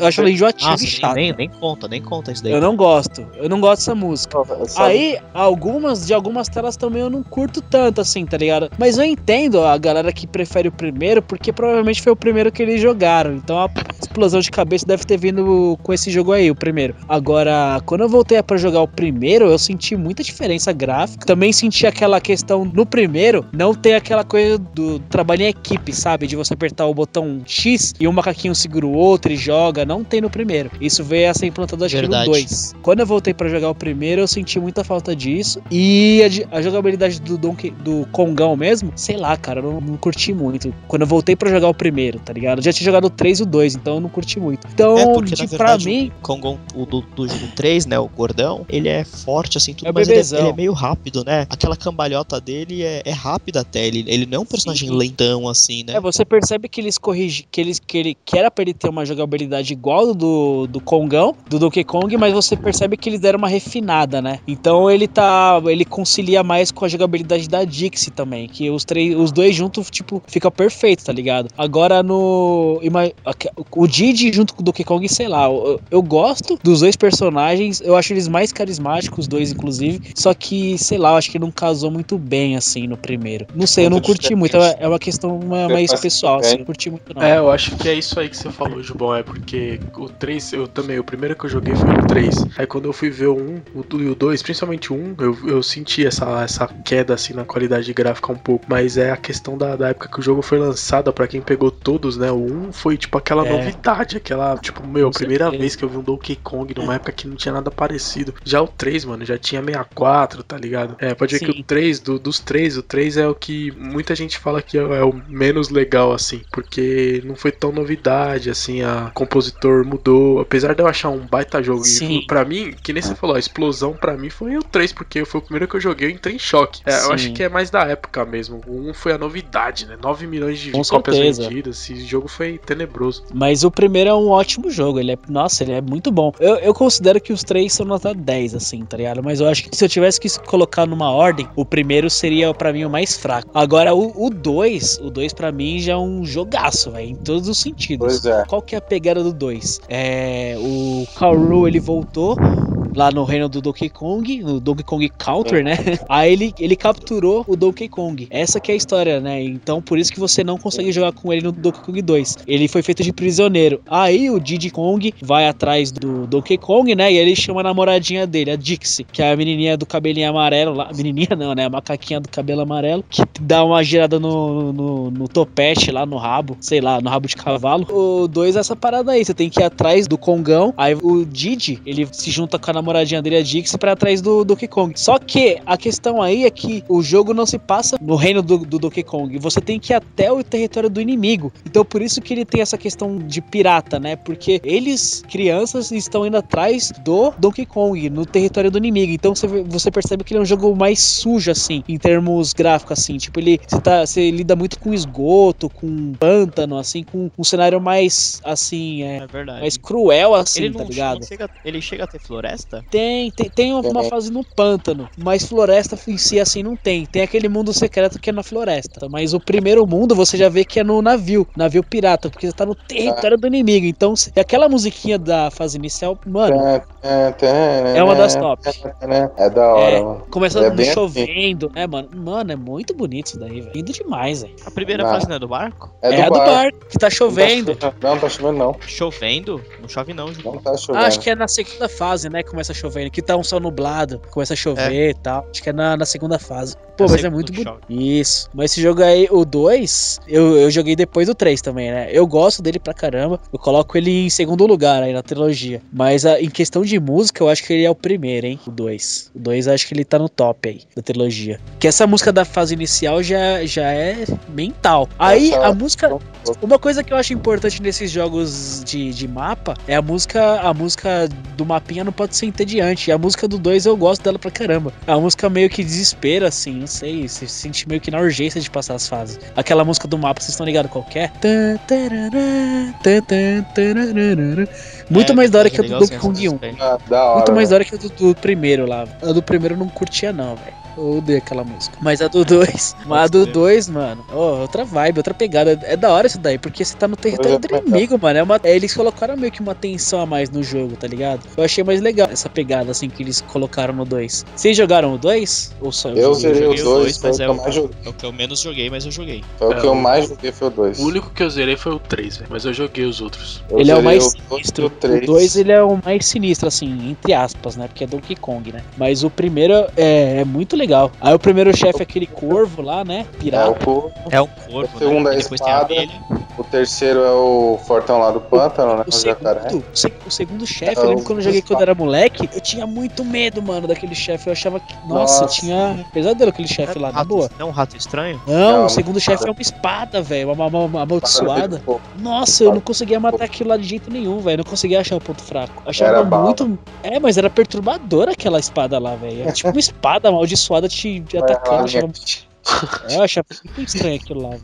Eu acho ela enjoativa Nossa, e chata. nem, nem conta, nem conta isso daí. Eu não gosto. Eu não gosto dessa música. Aí, algumas, de algumas telas também eu não curto tanto, assim, tá ligado? Mas eu entendo a galera que prefere o primeiro, porque provavelmente foi o primeiro que eles jogaram. Então a explosão de cabeça deve ter vindo com esse jogo aí, o primeiro. Agora, quando eu voltei pra jogar o primeiro, eu senti muita diferença gráfica. Também senti aquela questão no primeiro, não ter aquela coisa do trabalho em equipe, sabe? De você apertar o botão X e um macaquinho segura o outro e joga. Não tem no primeiro. Isso veio a ser implantado acho que no Verdade. 2. Quando eu voltei pra jogar o primeiro, eu senti muita falta disso. E a, a jogabilidade do Donkey, do Kongão mesmo, sei lá, cara, eu não, não curti muito. Quando eu voltei pra jogar o primeiro, tá ligado? Eu já tinha jogado o 3 e o 2, então eu não curti muito. Então, É, porque de, pra verdade mim, o Kongon, o do, do, do 3, né, o gordão, ele é forte assim tudo, É mas ele é, ele é meio rápido, né? Aquela cambalhota dele é, é rápida até, ele, ele não é um personagem Sim. lentão assim, né? É, você percebe que eles corrigem, que eles que ele que era pra ele ter uma jogabilidade igual do do Kongão, do Donkey Kong, mas você percebe que eles deram uma refinada, né? Então ele tá, ele concilia mais com a jogabilidade da Dixie também, que os três, os dois juntos, tipo, fica perfeito, tá ligado? Agora no o Didi junto com o Donkey Kong, sei lá, eu, eu gosto dos dois personagens, eu acho eles mais carismáticos, os dois inclusive, só que, sei lá, eu acho que não casou muito bem assim no primeiro. Não sei, eu não curti muito, é é uma questão uma- mais pessoal, assim, não curti muito não. É, eu acho que é isso aí que você falou, Jubão. É porque o 3, eu também, o primeiro que eu joguei foi o 3. Aí quando eu fui ver o 1 o, e o 2, principalmente o 1, eu, eu senti essa, essa queda assim na qualidade gráfica um pouco. Mas é a questão da, da época que o jogo foi lançado, para quem pegou todos, né? O 1 foi tipo aquela é. novidade, aquela, tipo, meu, Com primeira certeza. vez que eu vi um Donkey Kong numa época que não tinha nada parecido. Já o 3, mano, já tinha 64, tá ligado? É, pode ver Sim. que o 3, do, dos 3, o 3 é o que muita gente fala que é, é o menos legal, assim, porque não foi tão novidade, assim, a compositor mudou. Apesar de eu achar um baita jogo, Sim. pra mim, que nem você falou, a explosão pra mim foi o 3, porque foi o primeiro que eu joguei, eu entrei em choque. É, eu acho que é mais da época mesmo. O 1 foi a novidade, né? 9 milhões de Com cópias certeza. vendidas. Esse jogo foi tenebroso. Mas o primeiro é um ótimo jogo. Ele é, nossa, ele é muito bom. Eu, eu considero que os três são nota 10, assim, tá ligado? Mas eu acho que se eu tivesse que colocar numa ordem, o primeiro seria para mim o mais fraco. Agora, o 2, o 2 para mim já é um jogaço, velho, em todos os sentidos. Pois é. Qual que é a pegada do 2? É, o Kaoru, ele voltou lá no reino do Donkey Kong, no Donkey Kong Counter, né? *laughs* Aí ele, ele capturou o Donkey Kong. Essa que é a história, né? Então por isso que você não consegue jogar com ele no Donkey Kong 2. Ele foi feito de prisioneiro. Aí o Diddy Kong vai atrás do Donkey Kong, né? E ele chama a namoradinha dele, a Dixie, que é a menininha do cabelinho amarelo lá. Menininha não, né? A macaquinha do cabelo amarelo, que dá uma girada no, no, no topete lá no rabo, sei lá, no rabo de cavalo. O 2 é essa parada aí, você tem que ir atrás do Kongão. Aí o Didi, ele se junta com a namoradinha dele, a Dixie, pra trás do Donkey Kong. Só que a questão aí é que o jogo não se passa no reino do, do Donkey Kong. Você tem que ir até o território do inimigo. Então por isso que ele tem essa questão de pirata, né? Porque eles, crianças, estão indo atrás do Donkey Kong, no território do inimigo. Então você, você percebe que ele é um jogo mais sujo, assim, em termos gráficos, assim. Tipo, ele você, tá, você lida muito com esgoto, com pântano, assim, com um cenário mais, assim, é, é mais cruel, assim, ele tá ligado? Chega, ele chega a ter floresta? Floresta? Tem, tem, tem uma fase no pântano, mas floresta em si assim não tem. Tem aquele mundo secreto que é na floresta. Mas o primeiro mundo você já vê que é no navio, navio pirata, porque você tá no território do inimigo. Então, e aquela musiquinha da fase inicial, mano, é uma das tops. É da hora, é, mano. Começando é chovendo, assim. né, mano? Mano, é muito bonito isso daí, velho. Lindo demais, velho. A primeira fase não é do barco? É, do, é barco. do barco, que tá chovendo. Não, não tá chovendo, não. Chovendo? Não chove, não, Não tá chovendo. Ah, acho que é na segunda fase, né? Começa a chover. Que tá um céu nublado, começa a chover é. e tal. Acho que é na, na segunda fase. Pô, mas é muito bonito. Isso. Mas esse jogo aí, o 2, eu, eu joguei depois do 3 também, né? Eu gosto dele pra caramba. Eu coloco ele em segundo lugar aí na trilogia. Mas a, em questão de música, eu acho que ele é o primeiro, hein? O 2. O 2 acho que ele tá no top aí da trilogia. Que essa música da fase inicial já, já é mental. Aí a música. Uma coisa que eu acho importante nesses jogos de, de mapa é a música. A música do mapinha não pode ser entediante. E a música do 2 eu gosto dela pra caramba. É uma música meio que desespera, assim, não sei. Você se sente meio que na urgência de passar as fases. Aquela música do mapa, vocês estão ligados qual é? Muito é, mais da hora que a do Donkey Kong 1. Ah, Muito mais da hora que a do, do primeiro lá. A do primeiro eu não curtia, não, velho. Eu odeio aquela música. Mas a do 2, *laughs* a do 2, mano, oh, outra vibe, outra pegada. É da hora isso daí, porque você tá no território do inimigo, mano. É uma, é, eles colocaram meio que uma tensão a mais no jogo, tá ligado? Eu achei mais legal essa pegada, assim, que eles colocaram no 2. Vocês jogaram o 2? Ou só eu? Eu zerei o 2, mas é o, é o que eu menos joguei, mas eu joguei. Foi o que eu mais joguei foi o 2. O único que eu zerei foi o 3, velho, mas eu joguei os outros. Eu ele é o mais sinistro. O 2 ele é o mais sinistro, assim, entre aspas, né? Porque é Donkey Kong, né? Mas o primeiro é, é muito legal. Aí o primeiro chefe é aquele corvo lá, né? Pirata. É o corvo. É um corvo. O segundo né? é a espada. O terceiro é o fortão lá do pântano, né? O, segundo, o segundo chefe, é eu lembro quando eu joguei quando era moleque, eu tinha muito medo, mano, daquele chefe. Eu achava que. Nossa, nossa. tinha pesadelo aquele chefe lá, um na boa. É um rato estranho? Não, não o segundo chefe é uma espada, velho. Uma, uma, uma amaldiçoada. Nossa, eu não conseguia matar aquilo lá de jeito nenhum, velho. Não conseguia achar o ponto fraco. Achava era muito. Bala. É, mas era perturbadora aquela espada lá, velho. Era tipo uma *laughs* espada amaldiçoada te de atacando. Achava... É, eu achava muito estranho aquilo lá.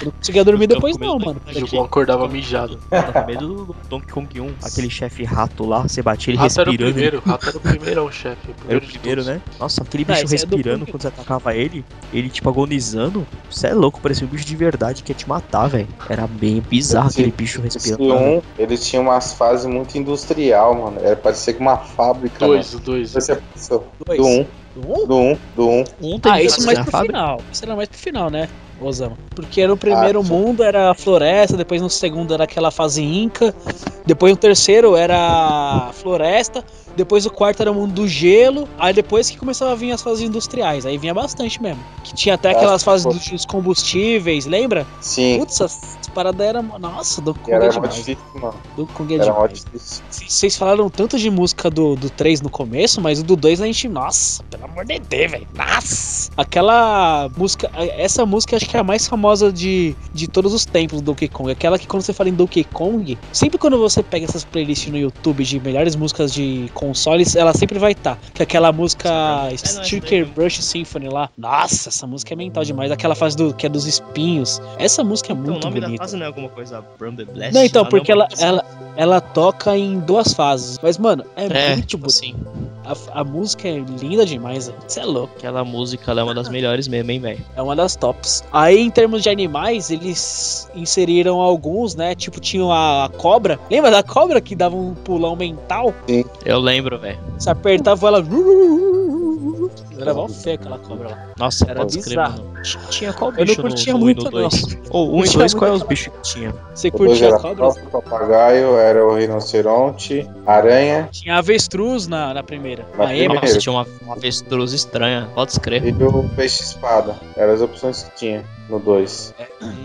Eu não conseguia dormir depois, não, mano. O João acordava mijado. Eu tava com medo do Donkey Kong 1, aquele chefe rato lá, você batia ele rato respirando. Era o primeiro, rato era o primeiro chefe. Era o primeiro, né? Nossa, aquele bicho não, respirando é quando você atacava ele, ele tipo agonizando. Você é louco, parecia um bicho de verdade que ia te matar, velho. Era bem bizarro esse, aquele bicho respirando. Esse um, ele tinha umas fases muito industrial, mano. Era parecia que uma fábrica. Dois, né? o dois. Você. Dois. Do um. Do um? Do 1, do 1. Um tem Ah, isso mais pro fábrica. final. Isso era mais pro final, né? Osama. Porque no primeiro Ah, mundo era a floresta, depois no segundo era aquela fase inca, depois no terceiro era a floresta, depois o quarto era o mundo do gelo, aí depois que começava a vir as fases industriais, aí vinha bastante mesmo. Que tinha até aquelas Ah, fases pô. dos combustíveis, lembra? Sim. Putz, as paradas eram. Nossa, do Kong Era é demais. difícil, mano. Do Kong é Era demais. Vocês falaram tanto de música do, do 3 no começo, mas o do 2 a gente. Nossa, pelo amor de Deus, velho. Nossa! Aquela música. Essa música acho que é a mais famosa de, de todos os tempos do Donkey Kong. Aquela que quando você fala em Donkey Kong, sempre quando você pega essas playlists no YouTube de melhores músicas de consoles, ela sempre vai estar. Que é aquela música É, Sticker essa Brush Symphony lá. Nossa, essa música é mental demais. Aquela fase do, que é dos espinhos. Essa música é Então, muito da bonita. Fase não é alguma coisa the Blast? Não, então, Ah, porque não, ela, ela, ela toca em duas fases. Mas, mano, é, É, muito tipo bonito. assim, A, a música é linda demais, Você é louco. aquela música ela é uma das melhores mesmo, hein, velho? É uma das tops. Aí, em termos de animais, eles inseriram alguns, né? Tipo, tinham a, a cobra. Lembra da cobra que dava um pulão mental? Eu lembro, velho. Você apertava ela. Era mó feia aquela cobra lá. Nossa, Era bizarro. Tinha qual Eu não bicho curtia no, muito, 1 no 2? não. *laughs* Ou 1 Não e 2, qual é os bichos que tinha? Você O dois curtia era cobras? próprio papagaio, era o rinoceronte, aranha Tinha avestruz na, na primeira. Na Na Ema. primeira. Nossa, tinha uma, uma avestruz estranha, pode escrever. e o peixe-espada. Eram as opções que tinha no 2.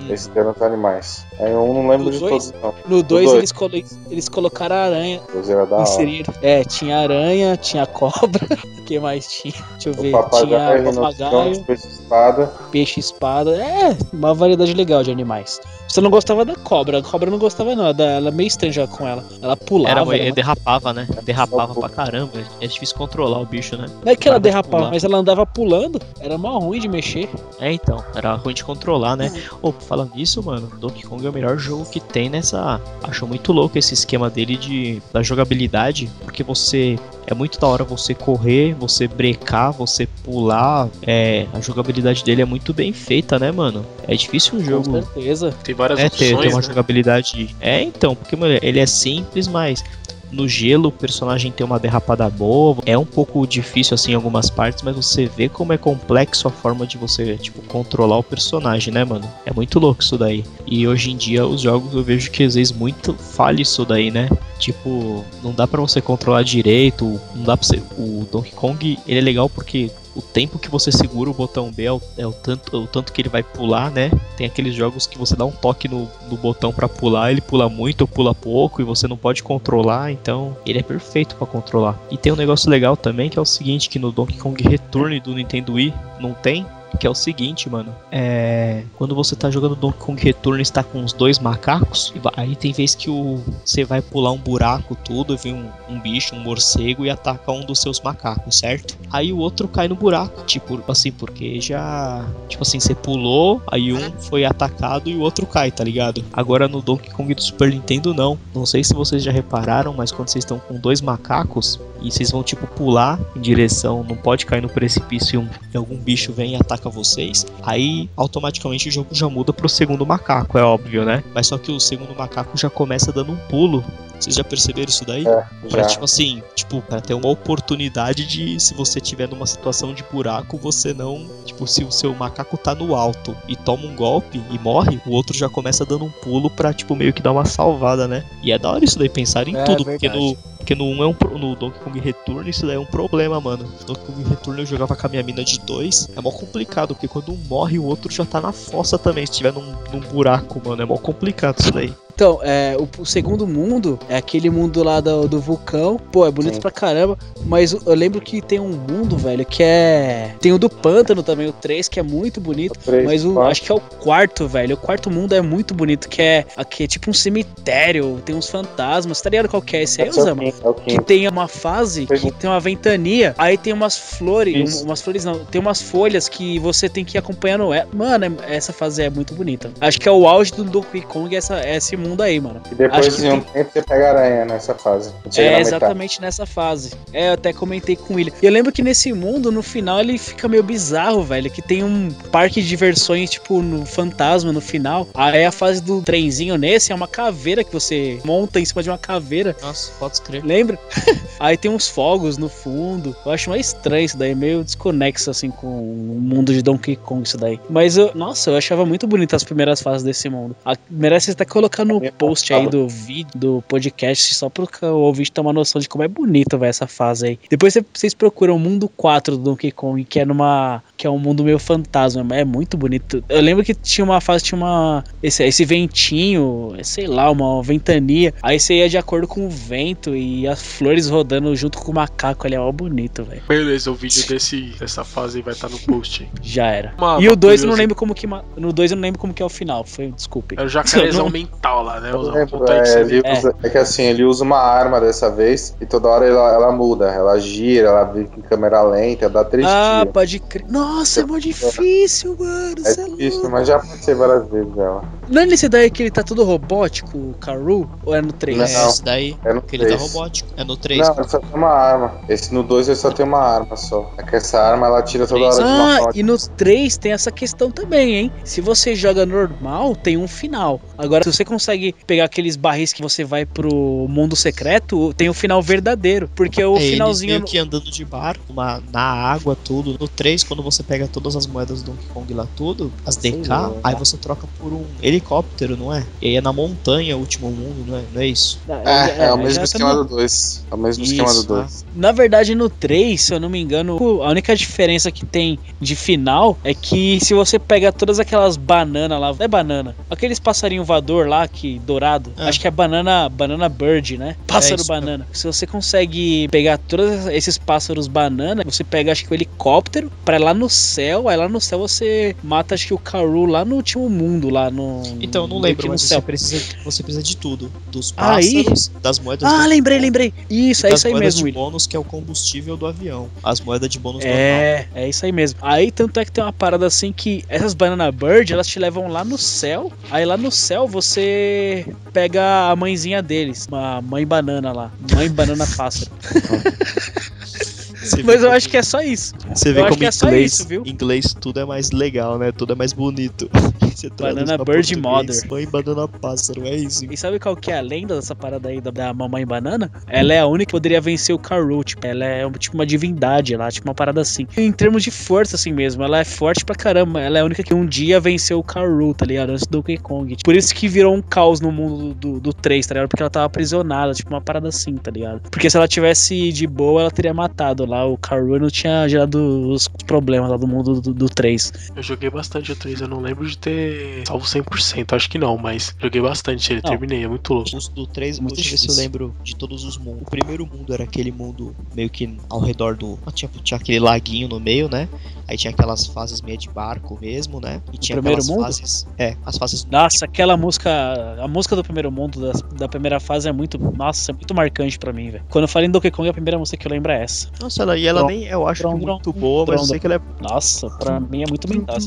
Esses eram os animais. Aí eu não lembro No de dois? todos, não. No 2 dois. eles, colo- eles colocaram a aranha. O dois era da hora. Inseriram. É, tinha aranha, tinha cobra. *laughs* O que mais tinha? *laughs* Deixa eu O ver. papagaio, tinha papagaio, peixe-espada. peixe espada. É, uma variedade legal de animais. Você não gostava da cobra. A cobra não gostava, não. Ela é meio estranha com ela. Ela pulava. Era, ela- derrapava, né? Derrapava pra caramba. É difícil controlar o bicho, né? Não é que ela derrapava, mas ela andava pulando. Era mó ruim de mexer. É, então. Era ruim de controlar, né? Ô, falando nisso, mano, Donkey Kong é o melhor jogo que tem nessa. Acho muito louco esse esquema dele de da jogabilidade, porque você. É muito da hora você correr, você brecar, você pular. É, a jogabilidade dele é muito bem feita, né, mano? É difícil um Com jogo certeza. Tem várias É, ter, opções. ter uma né? jogabilidade. É, então, porque, mano, ele é simples, mas no gelo o personagem tem uma derrapada boa. É um pouco difícil, assim, em algumas partes, mas você vê como é complexo a forma de você, tipo, controlar o personagem, né, mano? É muito louco isso daí. E hoje em dia, os jogos eu vejo que às vezes muito falha isso daí, né? Tipo, não dá pra você controlar direito, não dá pra você. O Donkey Kong, ele é legal porque. O tempo que você segura o botão B é o, é o tanto, o tanto que ele vai pular, né? Tem aqueles jogos que você dá um toque no, no botão pra pular, ele pula muito ou pula pouco e você não pode controlar, então ele é perfeito pra controlar. E tem um negócio legal também que é o seguinte, que no Donkey Kong Return do Nintendo Wii não tem, que é o seguinte, mano. É. Quando você tá jogando Donkey Kong Return está com os dois macacos, e aí tem vez que o você vai pular um buraco tudo, e vem um, um bicho, um morcego e ataca um dos seus macacos, certo? Aí o outro cai no buraco, tipo assim, porque já. Tipo assim, você pulou, aí um foi atacado e o outro cai, tá ligado? Agora no Donkey Kong do Super Nintendo não. Não sei se vocês já repararam, mas quando vocês estão com dois macacos e vocês vão tipo pular em direção, não pode cair no precipício e, um, e algum bicho vem e ataca vocês, aí automaticamente o jogo já muda pro segundo macaco, é óbvio, né? Mas só que o segundo macaco já começa dando um pulo. Vocês já perceberam isso daí? É, Pra, já. tipo assim, tipo, pra ter uma oportunidade de, se você tiver numa situação de buraco, você não. Tipo, se o seu macaco tá no alto e toma um golpe e morre, o outro já começa dando um pulo pra, tipo, meio que dar uma salvada, né? E é da hora isso daí, pensar em É, tudo, verdade. porque no. Porque no 1 é um no Donkey Kong Return isso daí é um problema, mano. No Donkey Kong Return eu jogava com a minha mina de dois. É mó complicado, porque quando um morre, o outro já tá na fossa também. Se tiver num, num buraco, mano, é mó complicado isso daí. Então, é, o, o segundo mundo é aquele mundo lá do, do vulcão. Pô, é bonito Sim. pra caramba. Mas eu lembro que tem um mundo, velho, que é. Tem o do pântano também, o 3, que é muito bonito. Três, Mas o, acho que é o quarto, velho. O quarto mundo é muito bonito, que é, aqui é tipo um cemitério, tem uns fantasmas. Tá ligado qual que é esse aí, é o Osama? é o Que tem uma fase que tem uma ventania, aí tem umas flores, um- umas flores não, tem umas folhas que você tem que ir acompanhando. É, mano, é- essa fase é muito bonita. Acho que é o auge do Donkey Kong essa, esse mundo aí, mano. E depois de um tem- tempo você pega aranha nessa fase. É exatamente nessa fase. É, eu até comentei com ele. E eu lembro que nesse mundo, no final, ele fica meio bizarro, velho. Que tem um parque de diversões, tipo, no fantasma no final. Aí a fase do trenzinho nesse é uma caveira que você monta em cima de uma caveira. Nossa, pode escrever. Lembra? *laughs* Aí tem uns fogos no fundo. Eu acho mais estranho isso daí, meio desconexo assim com o mundo de Donkey Kong isso daí. Mas eu, nossa, eu achava muito bonito as primeiras fases desse mundo. A- merece até colocar no Eu post aí do vídeo, do podcast, só pro ca- o ouvinte ter uma noção de como é bonito, vai essa fase aí. Depois cê- vocês procuram o mundo 4 do Donkey Kong, que é numa que é um mundo meio fantasma, é muito bonito. Eu lembro que tinha uma fase tinha uma esse, esse ventinho, sei lá, uma ventania. Aí você ia de acordo com o vento e as flores rodando junto com o macaco, ali é ó bonito, velho. Beleza, o vídeo desse, dessa fase aí vai estar no post. *laughs* Já era. Uma- e uma o 2 eu não lembro como que no 2 eu não lembro como que é o final, foi, desculpe. É o *laughs* jacarezão Não- mental lá, né? Os- lembro, que é, você ele usa- é que assim, ele usa uma arma dessa vez e toda hora ela, ela muda, ela gira, ela fica em câmera lenta, dá três Ah, tiros. pode crer. Nossa, é mó difícil, mano. É é difícil, mas já passei várias vezes ela. Não é nesse daí que ele tá todo robótico, o Karu? Ou é no 3? Não. É, esse daí, É no que ele tá 3. robótico. É no 3. Não, ele só tem uma arma. Esse no 2 ele só tem uma arma só. É que essa arma ela tira toda hora de uma Ah, e no 3 tem essa questão também, hein? Se você joga normal, tem um final. Agora, se você consegue pegar aqueles barris que você vai pro mundo secreto, tem o final verdadeiro. Porque o é ele finalzinho. meio que andando de barco, uma- na água, tudo. No 3, quando você pega todas as moedas do Donkey Kong lá, tudo, as DK, lá. aí você troca por um helicóptero, não é? E aí é na montanha, o último mundo, não é? Não é isso? É, é, o mesmo já esquema tá no- do 2. É o mesmo esquema do Isso, 2. Na verdade, no 3, se eu não me engano, a única diferença que tem de final é que se você pega todas aquelas bananas lá, não é banana, aqueles passarinho voador lá, que dourado, É. acho que é banana, banana bird, né? Pássaro isso banana. Se você consegue pegar todos esses pássaros banana, você pega acho que o helicóptero pra ir lá no céu, aí lá no céu você mata acho que o Karu lá no último mundo, lá no Então, eu não que lembro, mas você precisa, você precisa de tudo. Dos Aí- pássaros, das moedas Ah, do lembrei, lembrei. Isso, é isso aí moedas mesmo, de William. bônus, que é o combustível do avião. As moedas de bônus. É, é isso aí mesmo. Aí tanto é que tem uma parada assim que essas Banana Bird, elas te levam lá no céu. Aí lá no céu você pega a mãezinha deles, uma mãe banana lá, mãe banana pássaro. Você Mas eu como- acho que é só isso. Você vê eu acho como que em é só isso, viu? em inglês tudo é mais legal, né? Tudo é mais bonito. Traduz Banana Bird Mother. Mãe banana pássaro, é isso. E sabe qual que é a lenda dessa parada aí da, da mamãe banana? Ela é a única que poderia vencer o Karu, tipo, ela é tipo uma divindade lá, tipo uma parada assim. Em termos de força assim mesmo, ela é forte pra caramba. Ela é a única que um dia venceu o Karu, tá ligado? Antes do Donkey Kong. Por isso que virou um caos no mundo do, do 3, tá ligado? Porque ela tava aprisionada, tipo uma parada assim, tá ligado? Porque se ela tivesse de boa, ela teria matado lá o Karu e não tinha gerado os problemas lá do mundo do, do 3. Eu joguei bastante o 3, eu não lembro de ter salvo 100%, acho que não, mas joguei bastante ele, Não. terminei, é muito louco. Os do 3, Muito deixa eu ver se eu lembro de todos os mundos. O primeiro mundo era aquele mundo meio que ao redor do. ah, Tinha, tinha aquele laguinho no meio, né? Aí tinha aquelas fases meio de barco mesmo, né? E tinha primeiro aquelas mundo? fases. É, as fases. Nossa, aquela música, a música do primeiro mundo, da, da primeira fase é muito, nossa, é muito marcante pra mim, velho. Quando eu falo em Donkey Kong, a primeira música que eu lembro é essa. Nossa, ela, e ela nem. Eu acho que muito boa, mas eu sei que ela é. Nossa, pra mim é muito mental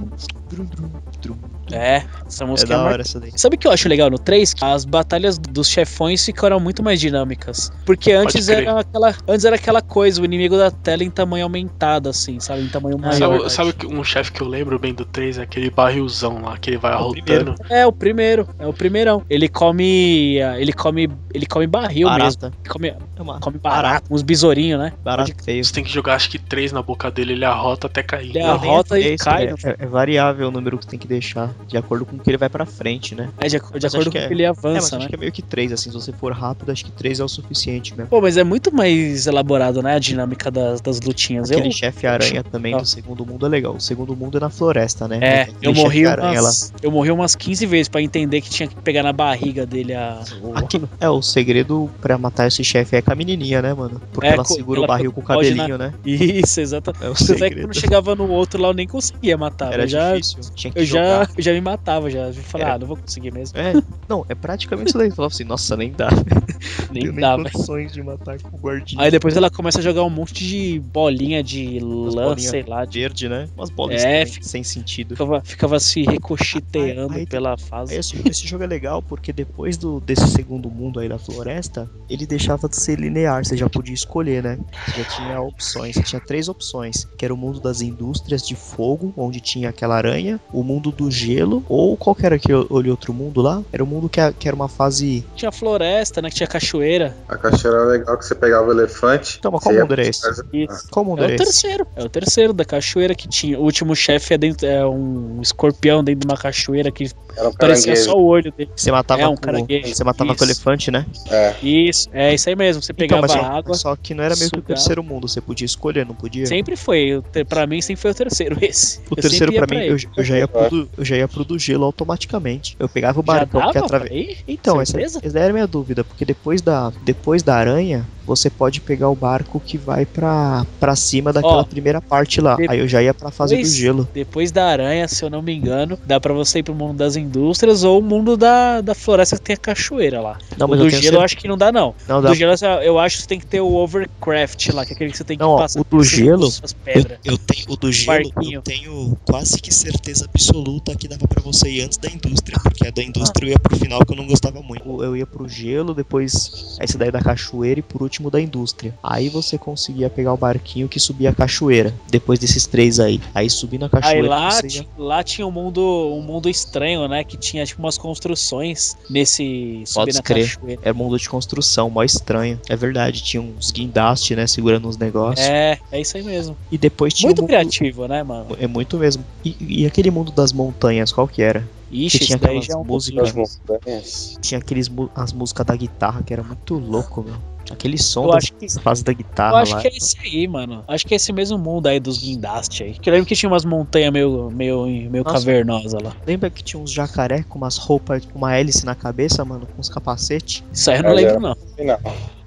É, essa É música é, da mar... hora essa daí. Sabe o que eu acho legal no 3? As batalhas dos chefões ficaram muito mais dinâmicas. Porque antes era aquela, antes era aquela coisa, o inimigo da tela em tamanho aumentado, assim, sabe? Em tamanho Ah, maior. Sabe, sabe um chefe que eu lembro bem do 3 é aquele barrilzão lá, que ele vai arrotando. É, o primeiro, é o primeirão. Ele come. Ele come. Ele come barril mesmo. Barata. Ele come, É uma come barato, uns besourinhos, né? barata feio. Você tem que jogar acho que 3 na boca dele, ele arrota até cair. Ele arrota e três, cai, É, é- é variável o número que tem que deixar, de acordo com o que ele vai pra frente, né? É, de, ac- de acordo acho com que o é- que ele É, avança, acho né? que é meio que 3, assim, se você for rápido, acho que 3 é o suficiente mesmo. Pô, mas é muito mais elaborado, né? A dinâmica das, das lutinhas. Eu, Aquele chefe aranha também Ah. do segundo mundo é legal. O segundo mundo é na floresta, né? é, Aquele eu morri, aranha umas, eu morri umas 15 vezes pra entender que tinha que pegar na barriga dele a. Aqui- é, o segredo pra matar esse chefe é com a menininha, né, mano? Porque É, ela segura ela o barril com o pode selinho, né? Isso, exatamente. É o Tanto é que segredo. quando chegava no outro lá eu nem conseguia matar. Era eu já, difícil. Tinha que eu já, jogar. eu *laughs* já me matava, já. Eu falei, Era. ah, não vou conseguir mesmo. É, não, é praticamente isso daí. Eu falava assim, nossa, nem dá. *laughs* Nem Tenho dá, velho. condições de matar com o guardinha. Aí depois ela começa a jogar um monte de bolinha de lã, bolinha sei lá. De... verde, né? Umas bolas É, também, sem sentido. Ficava, ficava se ricocheteando Aí- aí- pela fase. Aí esse, esse jogo é legal porque depois do, desse segundo mundo aí da floresta, ele deixava de ser linear, você já podia escolher, né? Você já tinha opções, você tinha três opções, que era o mundo das indústrias de fogo, onde tinha aquela aranha, o mundo do gelo, ou qual que era aquele outro mundo lá? Era o mundo que, que era uma fase... Tinha floresta, né? Que tinha cachoeira. A cachoeira era legal que você pegava o elefante. Então, mas qual mundo era esse? Isso. Qual mundo É o era esse? terceiro. É o terceiro da cachoeira que tinha. O último chefe é, dentro, é um escorpião dentro de uma cachoeira que Era um parecia só o olho dele. Você matava, É, um com, você matava com o Isso. elefante, né? É. Isso, é isso aí mesmo. Você Então, pegava mas só, água. só que não era meio que o terceiro mundo, você podia escolher, não podia? Sempre foi. Pra mim sempre foi o terceiro *laughs* esse. O Eu terceiro pra mim, eu, eu já ia pro do, eu já ia pro do gelo automaticamente. Eu pegava o barcão que ir? Então, essa, essa era a minha dúvida, porque depois da, depois da aranha, você pode pegar o barco que vai pra, pra cima daquela Ó, primeira parte lá. depois- Aí eu já ia pra fase do gelo. Depois da aranha, se eu não me engano, dá pra você ir pro mundo das indústrias ou o mundo da, da floresta que tem a cachoeira lá. Não, o mas do eu gelo tenho eu certeza. acho que não dá, não. Não, dá, do gelo eu acho que você tem que ter o overcraft lá, que é aquele que você tem que Não, ó, passar o do gelo, pedras. Eu tenho o do gelo, Barquinho. eu tenho quase que certeza absoluta que dava pra você ir antes da indústria, porque a da indústria eu ia pro final que eu não gostava muito. eu ia pro gelo, depois esse daí da cachoeira e por último da indústria. Aí você conseguia pegar o barquinho que subia a cachoeira. Depois desses três aí. Aí subindo a Aí cachoeira. lá, você ia- lá tinha um mundo, um mundo estranho, né? Que tinha tipo umas construções nesse subir Pode na crer. cachoeira. Era um mundo de construção, mó estranho. É verdade, tinha uns guindastes, né? Segurando uns negócios. É, é isso aí mesmo. E depois tinha Muito o mundo- criativo, né, mano? É muito mesmo. E, e aquele mundo das montanhas, qual que era? Ixi, Que tinha aquelas já é um músicas- pouquinho. Das montanhas. Tinha aqueles as músicas da guitarra que era muito louco, meu. Aquele som Eu acho que- fases da Eu guitarra acho lá. que é esse aí, mano. Acho que é esse mesmo mundo aí dos guindastes aí. Que eu lembro que tinha umas montanhas meio, meio, meio Nossa. cavernosas lá. Lembra que tinha uns jacaré com umas roupas, com uma hélice na cabeça, mano, com uns capacetes? Isso aí eu não Olha. lembro, não. Final.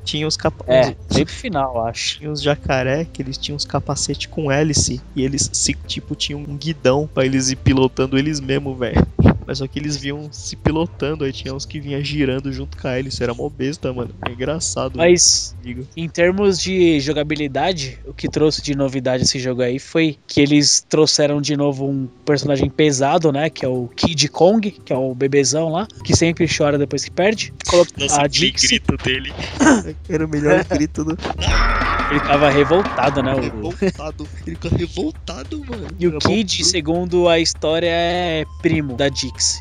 Tinha os capa É, bem pro final, acho. Tinha uns jacaré que eles tinham uns capacete com hélice e eles se tipo tinham um guidão pra eles ir pilotando eles mesmo, velho. Mas só que eles vinham se pilotando, aí tinha uns que vinha girando junto com a hélice, era mó besta, mano. É engraçado. Mas amigo. em termos de jogabilidade, o que trouxe de novidade esse jogo aí foi que eles trouxeram de novo um personagem pesado, né? Que é o Kid Kong, que é o bebezão lá, que sempre chora depois que perde. Colo- Nossa, a que Dixie, grito dele. *laughs* Era o melhor *laughs* grito do ele tava revoltado, né? O, Revoltado. Ele fica revoltado, mano. E o Era Kid, bom- segundo a história, é primo da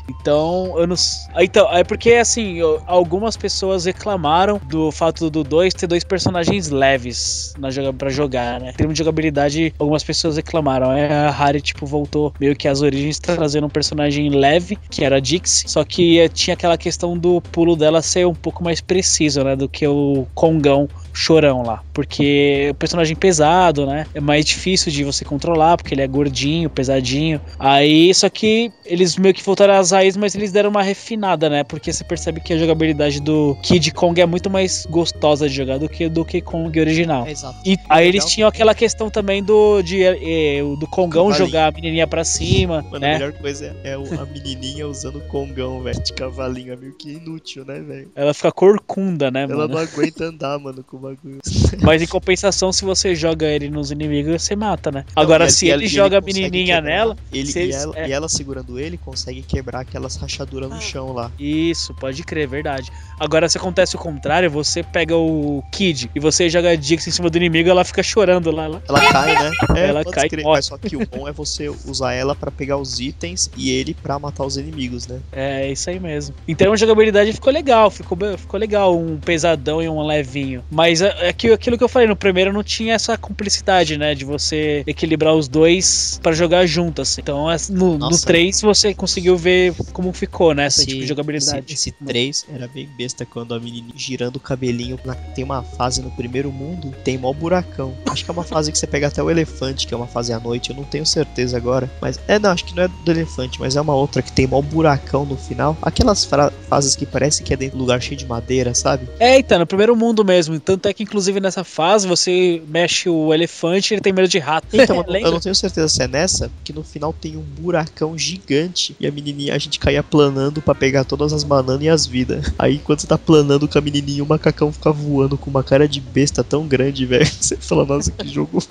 Então, eu não. Ah, Então, é porque, assim, algumas pessoas reclamaram do fato do 2 ter dois personagens leves na joga pra jogar, né? Em termos de jogabilidade, algumas pessoas reclamaram. A Harry, tipo, voltou meio que às origens, trazendo um personagem leve, que era a Dix. Só que eh, tinha aquela questão do pulo dela ser um pouco mais preciso, né? Do que o Kongão chorão lá. Porque o personagem pesado, né? É mais difícil de você controlar, porque ele é gordinho, pesadinho. Aí, só que eles meio que voltaram às raízes, mas eles deram uma refinada, né? Porque você percebe que a jogabilidade do Kid Kong é muito mais gostosa de jogar do que do Kid Kong original. exato. E aí eles tinham aquela questão também do de, eh, do Kongão Cavalinho. jogar a menininha pra cima, Mano, a né? melhor coisa é, é a menininha usando o congão, velho, de cavalinho. É meio que inútil, né, velho? Ela fica corcunda, né, Ela mano? não aguenta andar, mano, com bagulho. *laughs* Mas em compensação, se você joga ele nos inimigos, você mata, né? Agora, Não, e se ele e joga a menininha quebrar. nela, Ele, e, ela, é. e ela segurando ele consegue quebrar aquelas rachaduras no chão lá. Isso, pode crer, verdade. Agora, se acontece o contrário, você pega o Kid e você joga a Dix em cima do inimigo, ela fica chorando lá. lá. Ela cai, né? É, *laughs* Ela cai e crer. morre. Mas só que o bom é você usar ela pra pegar os itens e ele pra matar os inimigos, né? É isso aí mesmo. Então a jogabilidade ficou legal, ficou, ficou legal, um pesadão e um levinho. Mas é, é que, aquilo que eu falei, no primeiro não tinha essa cumplicidade, né? De você equilibrar os dois pra jogar junto, assim. Então é- no, no Nossa. 3 você conseguiu ver como ficou, né? Essa Esse- tipo de jogabilidade. Esse, esse 3 era bem besta quando a menina girando o cabelinho. na- tem uma fase no primeiro mundo, tem mó buracão. Acho que é uma fase que você pega até o elefante, que é uma fase à noite, eu não tenho certeza agora. Mas é, não, acho que não é do elefante, mas é uma outra que tem mó buracão no final. Aquelas fases que parece que é dentro de um lugar cheio de madeira, sabe? É, então, no primeiro mundo mesmo. Tanto Tanto é que, inclusive, nessa fase, você mexe o elefante e ele tem medo de rato. Então, eu não- tenho certeza se é nessa, que no final tem um buracão gigante e a menininha, a gente caía planando pra pegar todas as bananas e as vidas. Aí quando você tá planando com a menininha, o macacão fica voando com uma cara de besta tão grande, velho. *laughs* Você fala, nossa, que jogo.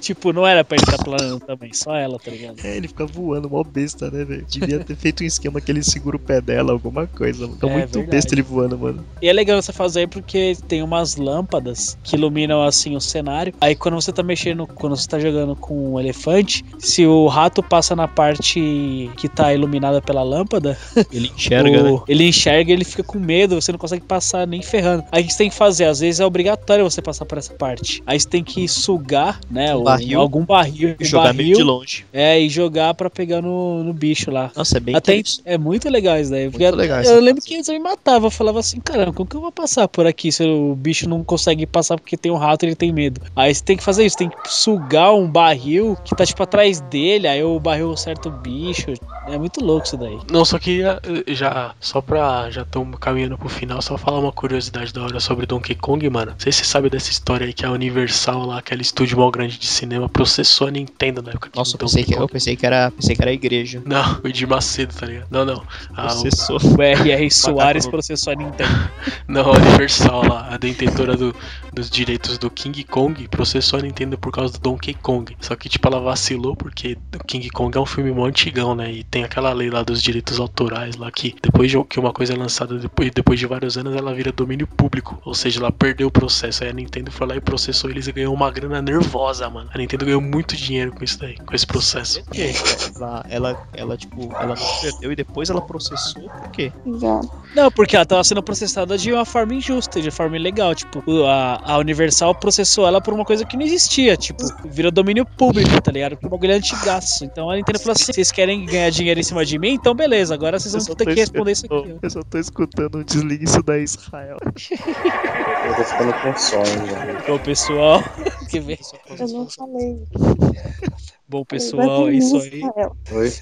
Tipo, não era pra ele estar planando também, só ela, tá ligado? É, ele fica voando, mó besta, né, velho? Devia ter feito um esquema que ele segura o pé dela, alguma coisa. Fica É, muito verdade. besta ele voando, mano. E é legal essa fase aí porque tem umas lâmpadas que iluminam assim o cenário. Aí quando você tá mexendo, quando você tá jogando com o elefante, se o rato passa na parte que tá iluminada pela lâmpada, *laughs* Ele enxerga, o- né? ele enxerga e ele fica com medo, você não consegue passar nem ferrando. Aí o que você tem que fazer? Às vezes é obrigatório você passar por essa parte. Aí você tem que sugar, né? Um barril. algum barril. E um jogar meio de barril, longe. É, e jogar pra pegar no, no bicho lá. Nossa, é bem Até é muito legal isso daí. Porque legal eu essa lembro que eu me matava. Eu falava assim, caramba, como que eu vou passar por aqui se o bicho não consegue passar porque tem um rato e ele tem medo? Aí você tem que fazer isso, tem que sugar um barril que tá tipo atrás dele, aí o barril acerta o bicho. É muito louco isso daí. Não, só queria eh, já, só pra já estamos caminhando pro final, só falar uma curiosidade da hora sobre Donkey Kong, mano. Não sei se você sabe dessa história aí que a Universal lá, aquele estúdio mal grande de cinema, processou a Nintendo na época. que Nossa, eu pensei, que, eu pensei que era. Pensei que era a igreja. Não, *laughs* o Edir Macedo, tá ligado? Não, não. A, o- Processou. O R.R. Soares processou a Nintendo. *laughs* não, a Universal lá, a detentora do- dos direitos do King Kong, processou a Nintendo por causa do Donkey Kong. Só que, tipo, ela vacilou porque o King Kong é um filme mó antigão, né? E tem aquela lei lá dos direitos autorais lá que depois de que uma coisa é lançada depois, depois de vários anos, ela vira domínio público. Ou seja, ela perdeu o processo. Aí a Nintendo foi lá e processou eles e ganhou uma grana nervosa, mano. A Nintendo ganhou muito dinheiro com isso daí, com esse processo. Por quê? Ela, ela, ela, tipo, ela perdeu e depois ela processou, por quê? Não, porque ela tava sendo processada de uma forma injusta, de forma ilegal. Tipo, a, a Universal processou ela por uma coisa que não existia. Tipo, virou domínio público, tá ligado? O bagulho antigaço. Então a Nintendo falou assim: vocês querem ganhar dinheiro em cima de mim? Então beleza, agora vocês vão ter que responder isso aqui. Eu só tô escutando, desliga isso da Israel. *laughs* Eu tô ficando com sono. Bom, pessoal, *laughs* que vem. Eu não falei. Bom, pessoal, é isso aí. Oi?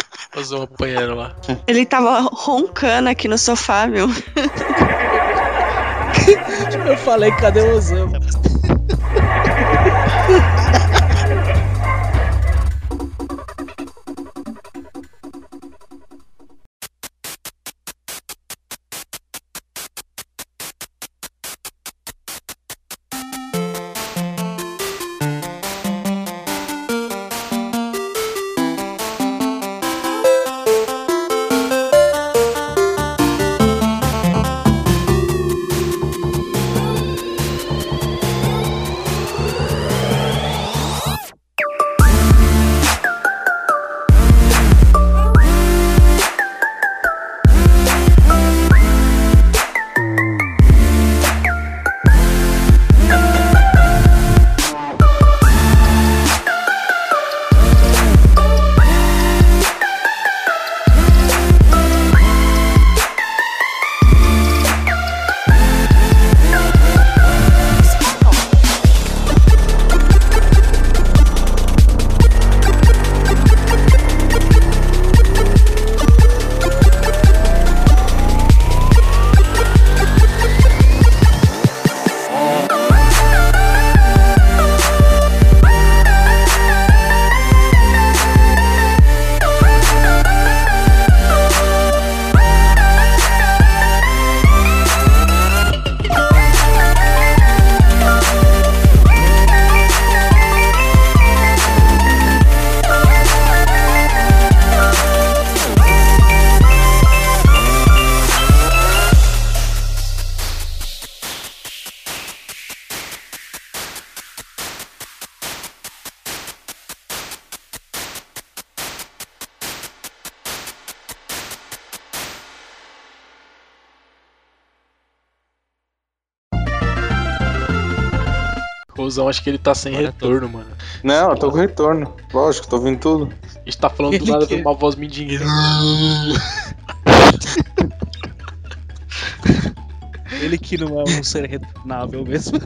*laughs* Fazer um apanhando lá. Ele tava roncando aqui no sofá, viu? Eu falei, cadê o Osama? *laughs* Acho que ele tá sem Agora tô- retorno, mano. Não, eu tô com retorno. Lógico, tô ouvindo tudo. A gente tá falando do Ele nada que- de uma voz mindingueira. *laughs* Ele que não é um ser retornável mesmo.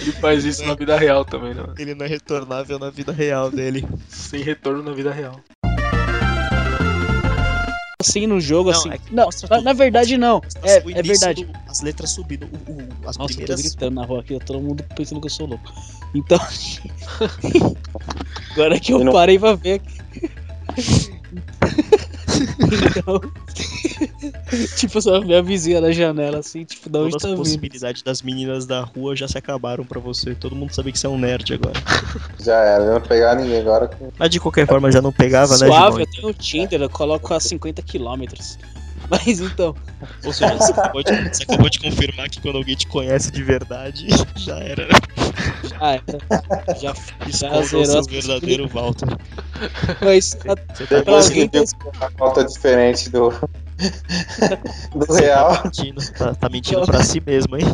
Ele faz isso na vida real também, né? Ele não é retornável na vida real dele. Sem retorno na vida real. Assim no jogo, Não, assim. é Não, tudo. na verdade não. É, é verdade. do- as letras subindo. o- o- as Nossa, eu tô primeiras. gritando na rua aqui, todo mundo pensando que eu sou louco. Então. *laughs* Agora que eu E não- parei pra ver aqui. *laughs* então. *laughs* tipo, só ver a vizinha na janela assim, tipo, da onde Todas tá as vindo. possibilidades das meninas da rua já se acabaram pra você. Todo mundo sabia que você é um nerd agora. *laughs* Já era, eu não pegar ninguém agora. com- Mas de qualquer forma já não pegava, né, Suave, Gimon? eu tenho o Tinder, eu coloco a 50 km. *laughs* Mas então. Ou seja, você acabou, de, você acabou de confirmar que quando alguém te conhece de verdade, já era. né? Já era. Já, já o zerou as verdadeiro Walter. Mas a- Você tá Depois alguém que viu uma foto diferente do, *laughs* do real. mentindo, tá, tá mentindo pra si mesmo, hein?